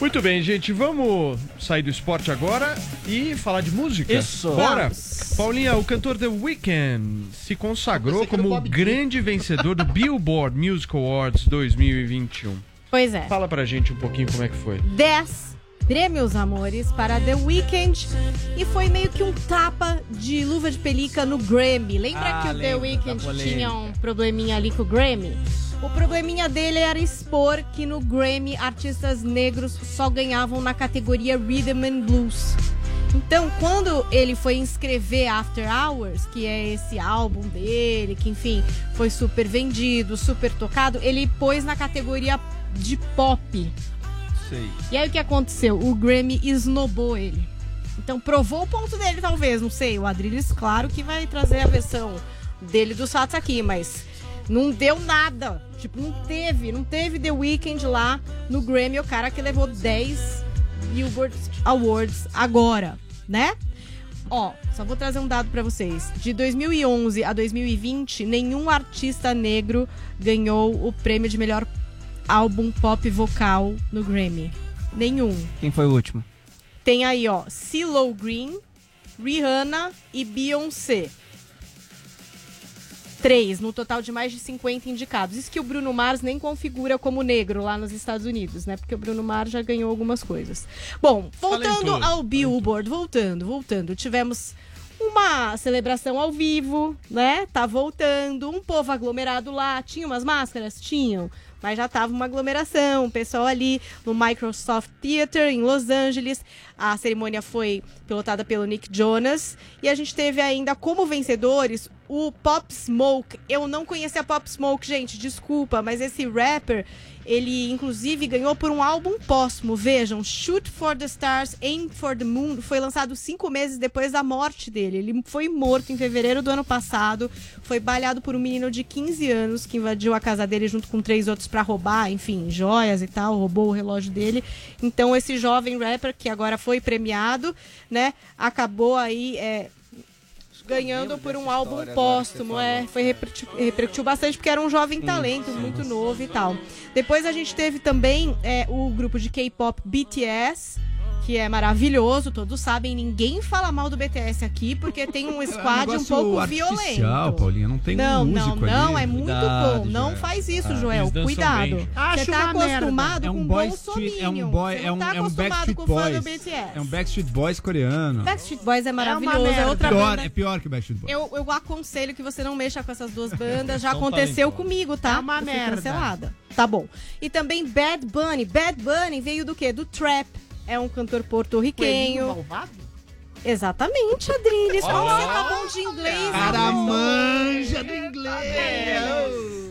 Muito bem, gente. Vamos sair do esporte agora e falar de música. Isso. Bora. Paulinha, o cantor The Weeknd se consagrou era como grande vencedor do Billboard Music Awards 2021. Pois é. Fala pra gente um pouquinho como é que foi. 10 prêmios, amores, para The Weeknd. E foi meio que um tapa de luva de pelica no Grammy. Lembra Ah, que o The Weeknd tinha um probleminha ali com o Grammy? O probleminha dele era expor que no Grammy artistas negros só ganhavam na categoria Rhythm and Blues. Então, quando ele foi inscrever After Hours, que é esse álbum dele, que enfim, foi super vendido, super tocado, ele pôs na categoria de pop. Sei. E aí o que aconteceu? O Grammy esnobou ele. Então provou o ponto dele, talvez, não sei. O Adrilles, claro que vai trazer a versão dele dos fatos aqui, mas não deu nada. Tipo, não teve, não teve The Weeknd lá no Grammy, o cara que levou 10 Billboard Awards agora, né? Ó, só vou trazer um dado pra vocês. De 2011 a 2020, nenhum artista negro ganhou o prêmio de melhor álbum pop vocal no Grammy. Nenhum. Quem foi o último? Tem aí, ó, CeeLo Green, Rihanna e Beyoncé. Três, no total de mais de 50 indicados. Isso que o Bruno Mars nem configura como negro lá nos Estados Unidos, né? Porque o Bruno Mars já ganhou algumas coisas. Bom, voltando ao Billboard, voltando, voltando. Tivemos uma celebração ao vivo, né? Tá voltando, um povo aglomerado lá. Tinha umas máscaras? Tinham. Mas já tava uma aglomeração, o pessoal ali no Microsoft Theater em Los Angeles. A cerimônia foi pilotada pelo Nick Jonas. E a gente teve ainda como vencedores o Pop Smoke. Eu não conhecia Pop Smoke, gente, desculpa, mas esse rapper, ele inclusive ganhou por um álbum póstumo. Vejam, Shoot for the Stars, Aim for the Moon, foi lançado cinco meses depois da morte dele. Ele foi morto em fevereiro do ano passado, foi baleado por um menino de 15 anos que invadiu a casa dele junto com três outros pra roubar, enfim, joias e tal, roubou o relógio dele. Então esse jovem rapper que agora foi premiado, né, acabou aí é, ganhando por um álbum póstumo, é, foi repercutiu, repercutiu bastante porque era um jovem talento, muito novo e tal. Depois a gente teve também é, o grupo de K-pop BTS, que é maravilhoso, todos sabem, ninguém fala mal do BTS aqui porque tem um squad um negócio pouco artificial, violento. Paulinha, não tem um não, músico não, não, ali. é muito Cuidado, bom. Não Joel. faz isso, Ah. Joel. Cuidado. Você tá merda. acostumado É com um um boy bom street, é um sominho. boy, Você é um, não tá é um acostumado Backstreet com fã do Boys. BTS. É um Backstreet Boys coreano. Backstreet Boys é uma maravilhoso, é, merda. outra pior, banda. é pior que o Backstreet Boys. Eu, eu aconselho que você não mexa com essas duas bandas. Já São aconteceu talentosos. comigo, tá? É uma merda. cancelada. Tá bom. E também Bad Bunny. Bad Bunny veio do quê? Do trap. É um cantor porto-riquenho. malvado? Exatamente, Adriles. Como você tá bom de inglês? Cara manja do inglês.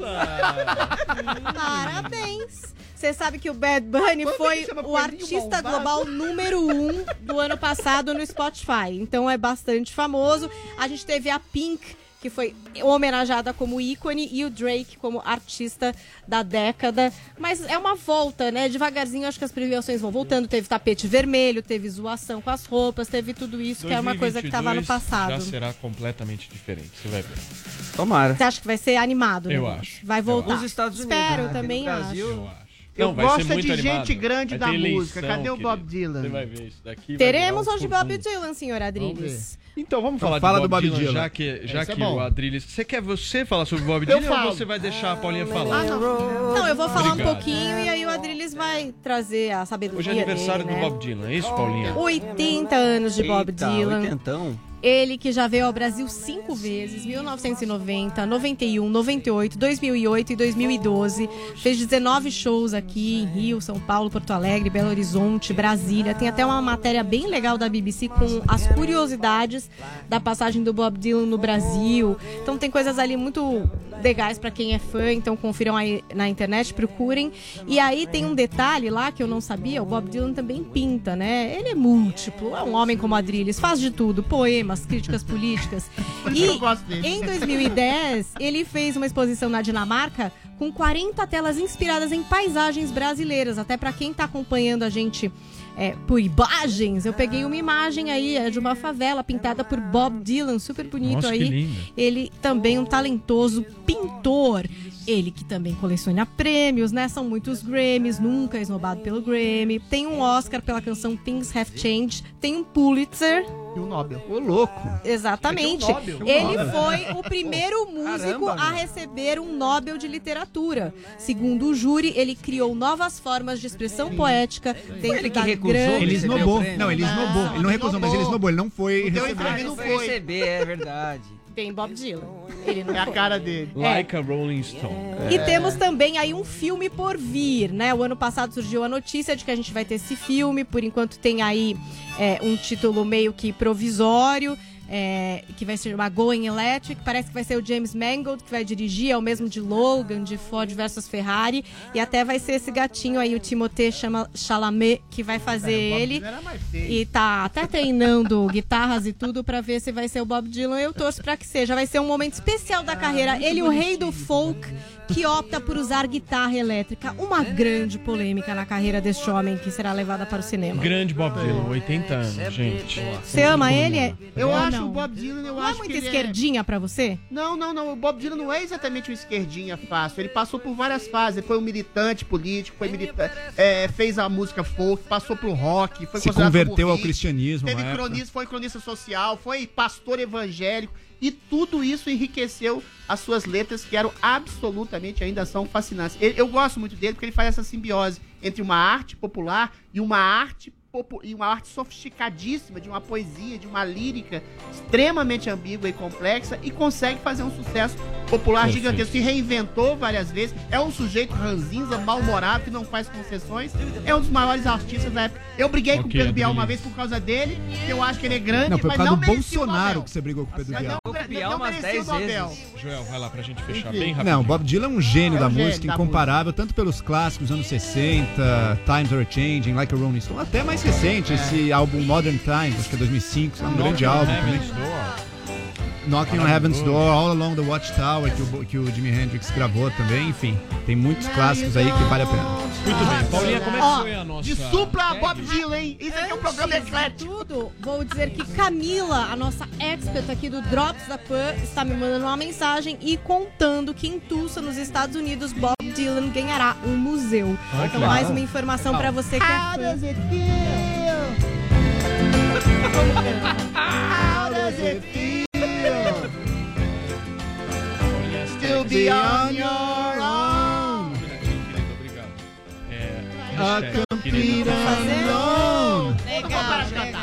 Parabéns. Você sabe que o Bad Bunny Como foi ele chama o artista Malvado? global número um do ano passado no Spotify. Então é bastante famoso. A gente teve a Pink, que foi homenageada como ícone, e o Drake como artista da década. Mas é uma volta, né? Devagarzinho, acho que as premiações vão voltando. Teve tapete vermelho, teve zoação com as roupas, teve tudo isso, que é uma coisa que tava no 2022 passado. Já será completamente diferente, você vai ver. Tomara. Você acha que vai ser animado? Eu né? acho. Vai voltar. Nos Estados Unidos, Espero, né? Aqui no também Brasil, acho. Eu acho. Eu vai ser gosto muito de animado. gente grande Vai da música. eleição, Cadê o querido. Bob Dylan? Você vai ver isso daqui. Teremos um hoje Bob. Dylan, senhor Adriles. Então vamos Então falar fala de do Bob, Dylan, Dylan. já que, já Esse é que bom. o Adriles... Você quer você falar sobre o Bob Eu Dylan ou falo. você vai deixar a Paulinha falar? Ah, não. Não, eu vou falar Obrigado. um pouquinho e aí o Adriles vai trazer a sabedoria Hoje é aniversário dele, do né? Bob Dylan, é isso, Paulinha? 80 anos de Bob Eita, Dylan. oitentão. Ele que já veio ao Brasil cinco vezes, 1990, 91, 98, 2008 e 2012. Fez 19 shows aqui em Rio, São Paulo, Porto Alegre, Belo Horizonte, Brasília. Tem até uma matéria bem legal da BBC com as curiosidades da passagem do Bob Dylan no Brasil. Então tem coisas ali muito legais pra quem é fã, então confiram aí na internet, procurem. E aí tem um detalhe lá que eu não sabia, o Bob Dylan também pinta, né? Ele é múltiplo, é um homem como Adrilles, faz de tudo, poemas, críticas políticas. Que eu E gosto dele. em 2010, ele fez uma exposição na Dinamarca com 40 telas inspiradas em paisagens brasileiras. Até pra quem tá acompanhando a gente é, por imagens, eu peguei uma imagem aí é, de uma favela pintada por Bob Dylan, super bonito Nossa, que aí. lindo. Ele também um talentoso pintor. Ele que também coleciona prêmios, né? São muitos Grammys, nunca é esnobado pelo Grammy. Tem um Oscar pela canção Things Have Changed. Tem um Pulitzer. E o Nobel. Ô, louco. Exatamente. Um Nobel. Ele um foi o primeiro músico Caramba, a receber um Nobel de Literatura. Segundo o júri, ele criou novas formas de expressão poética dentro ele que recusou grande... Ele esnobou. Não, ele esnobou. Ele não recusou, mas ele esnobou. Ele não foi Deu receber. não Foi foi. receber, é verdade. Tem Bob Dylan. Ele não É a cara dele. Like a Rolling Stone. E temos também aí um filme por vir, né? O ano passado surgiu a notícia de que a gente vai ter esse filme. Por enquanto tem aí é, um título meio que provisório. É, que vai se chamar Going Electric. Parece que vai ser o James Mangold que vai dirigir, é o mesmo de Logan, de Ford versus Ferrari. E até vai ser esse gatinho aí, o Timothée Chalamet, que vai fazer ele. E tá até treinando guitarras e tudo pra ver se vai ser o Bob Dylan. Eu torço pra que seja. Vai ser um momento especial da carreira. Ele, o rei do folk, que opta por usar guitarra elétrica. Uma grande polêmica na carreira deste homem que será levada para o cinema. Grande Bob Dylan, 80 anos, gente. Você ama ele? É- Eu Ou acho não? o Bob Dylan, eu Não acho é muito que ele esquerdinha pra você? Não, não, não. O Bob Dylan não é exatamente um esquerdinha fácil. Ele passou por várias fases. Ele foi um militante político, foi milita é, fez a música folk, passou pro rock, foi Se converteu ao cristianismo. Teve cronista, foi cronista social, foi pastor evangélico. E tudo isso enriqueceu as suas letras, que eram absolutamente, ainda são fascinantes. Eu gosto muito dele porque ele faz essa simbiose entre uma arte popular e uma arte e uma arte sofisticadíssima, de uma poesia, de uma lírica extremamente ambígua e complexa, e consegue fazer um sucesso popular Perfeito. gigantesco. Se reinventou várias vezes, é um sujeito ranzinza, mal-humorado, que não faz concessões, é um dos maiores artistas da época. Eu briguei com o Pedro Bial uma vez por causa dele, que eu acho que ele é grande, Não, foi por mas causa não do o Bolsonaro que você brigou com o Pedro Bial. não, Bial não umas merecia 10 o Nobel. vezes. Joel, vai lá pra gente fechar Enfim. bem rápido. Não, Bob Dylan é um gênio É da um gênio música, da incomparável, tanto pelos clássicos dos anos 60, Times Are Changing, Like a Rolling Stone, até mais recente, esse álbum Modern Times, acho que é 2005, é um grande álbum também. Knocking on Heaven's Door, All Along the Watchtower, que o, que o Jimi Hendrix gravou também, enfim. Tem muitos clássicos aí que vale a pena. Muito bem. Paulinha, como é que foi a nossa... de supla a Bob Dylan, hein? Isso aqui é um programa Antes de eclético. tudo, vou dizer que Camila, a nossa expert aqui do Drops da Pan, está me mandando uma mensagem e contando que em Tulsa, nos Estados Unidos, Bob Dylan ganhará um museu. Ah, então, mais uma informação pra você que é How fã. does it feel? How does it feel? Be on your own. Querido, obrigado. É, A querido. Legal, legal.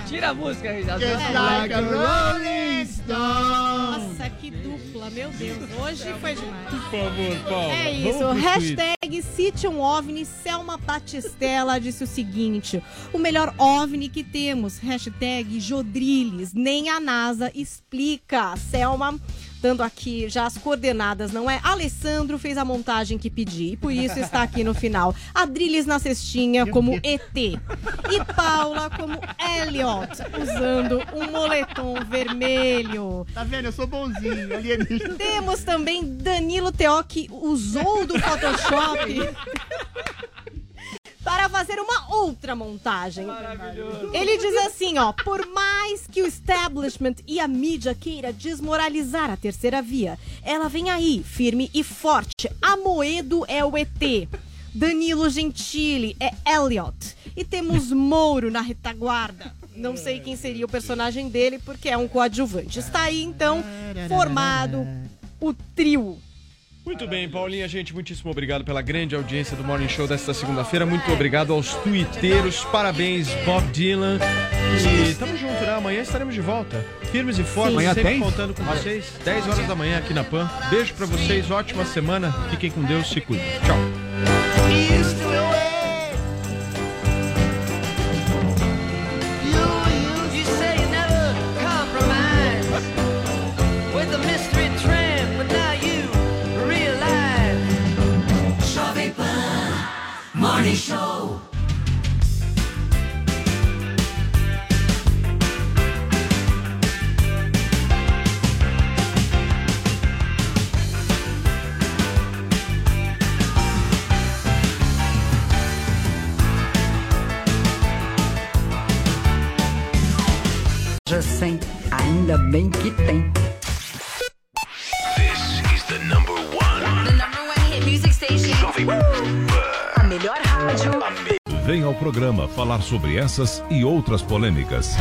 Tira a música aí. às Just like a rolling stone. Nossa, que dupla, meu Deus. Hoje foi demais. Por favor, Paulo. É isso, hashtag Cite um OVNI, Selma Batistella disse o seguinte, o melhor OVNI que temos, hashtag Jodriles, nem a NASA explica, Selma, dando aqui já as coordenadas, não é? Alessandro fez a montagem que pedi, e por isso está aqui no final. Adriles na cestinha como ET, e Paula como Elliot, usando um moletom vermelho. Tá vendo? Eu sou bonzinho, alienígena. Temos também Danilo Teó, que usou do Photoshop para fazer uma outra montagem. Ele diz assim, ó, por mais que o establishment e a mídia queira desmoralizar a terceira via, ela vem aí, firme e forte. Amoedo é o ET. Danilo Gentili é Elliot. E temos Mouro na retaguarda. Não sei quem seria o personagem dele, porque é um coadjuvante. Está aí, então, formado o trio Muito bem, Paulinha, gente, muitíssimo obrigado pela grande audiência do Morning Show desta segunda-feira. Muito obrigado aos tuiteiros. Parabéns, Bob Dylan. E tamo junto, né? Amanhã estaremos de volta. Firmes e fortes, Amanhã sempre tem? contando com vocês. 10 horas da manhã aqui na PAN. Beijo pra vocês, ótima semana. Fiquem com Deus, se cuidem. Tchau. Morning Show. Já sem, ainda bem que tem. This is the number one. The number one hit music station. Jovem Vem ao programa falar sobre essas e outras polêmicas.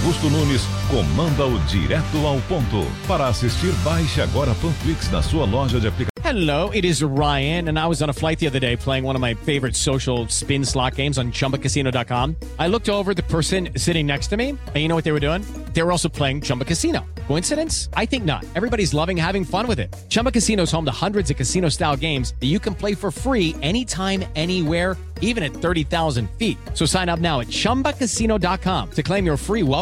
Augusto Nunes comanda o Direto ao Ponto. Para assistir, baixe agora Panflix na sua loja de aplicativos. Hello, it is Ryan, and I was on a flight the other day playing one of my favorite social spin slot games on chumbacasino.com. I looked over the person sitting next to me, and you know what they were doing? They were also playing Chumba Casino. Coincidence? I think not. Everybody's loving having fun with it. Chumba Casino is home to hundreds of casino style games that you can play for free anytime, anywhere, even at 30,000 feet. So sign up now at chumbacasino.com to claim your free welcome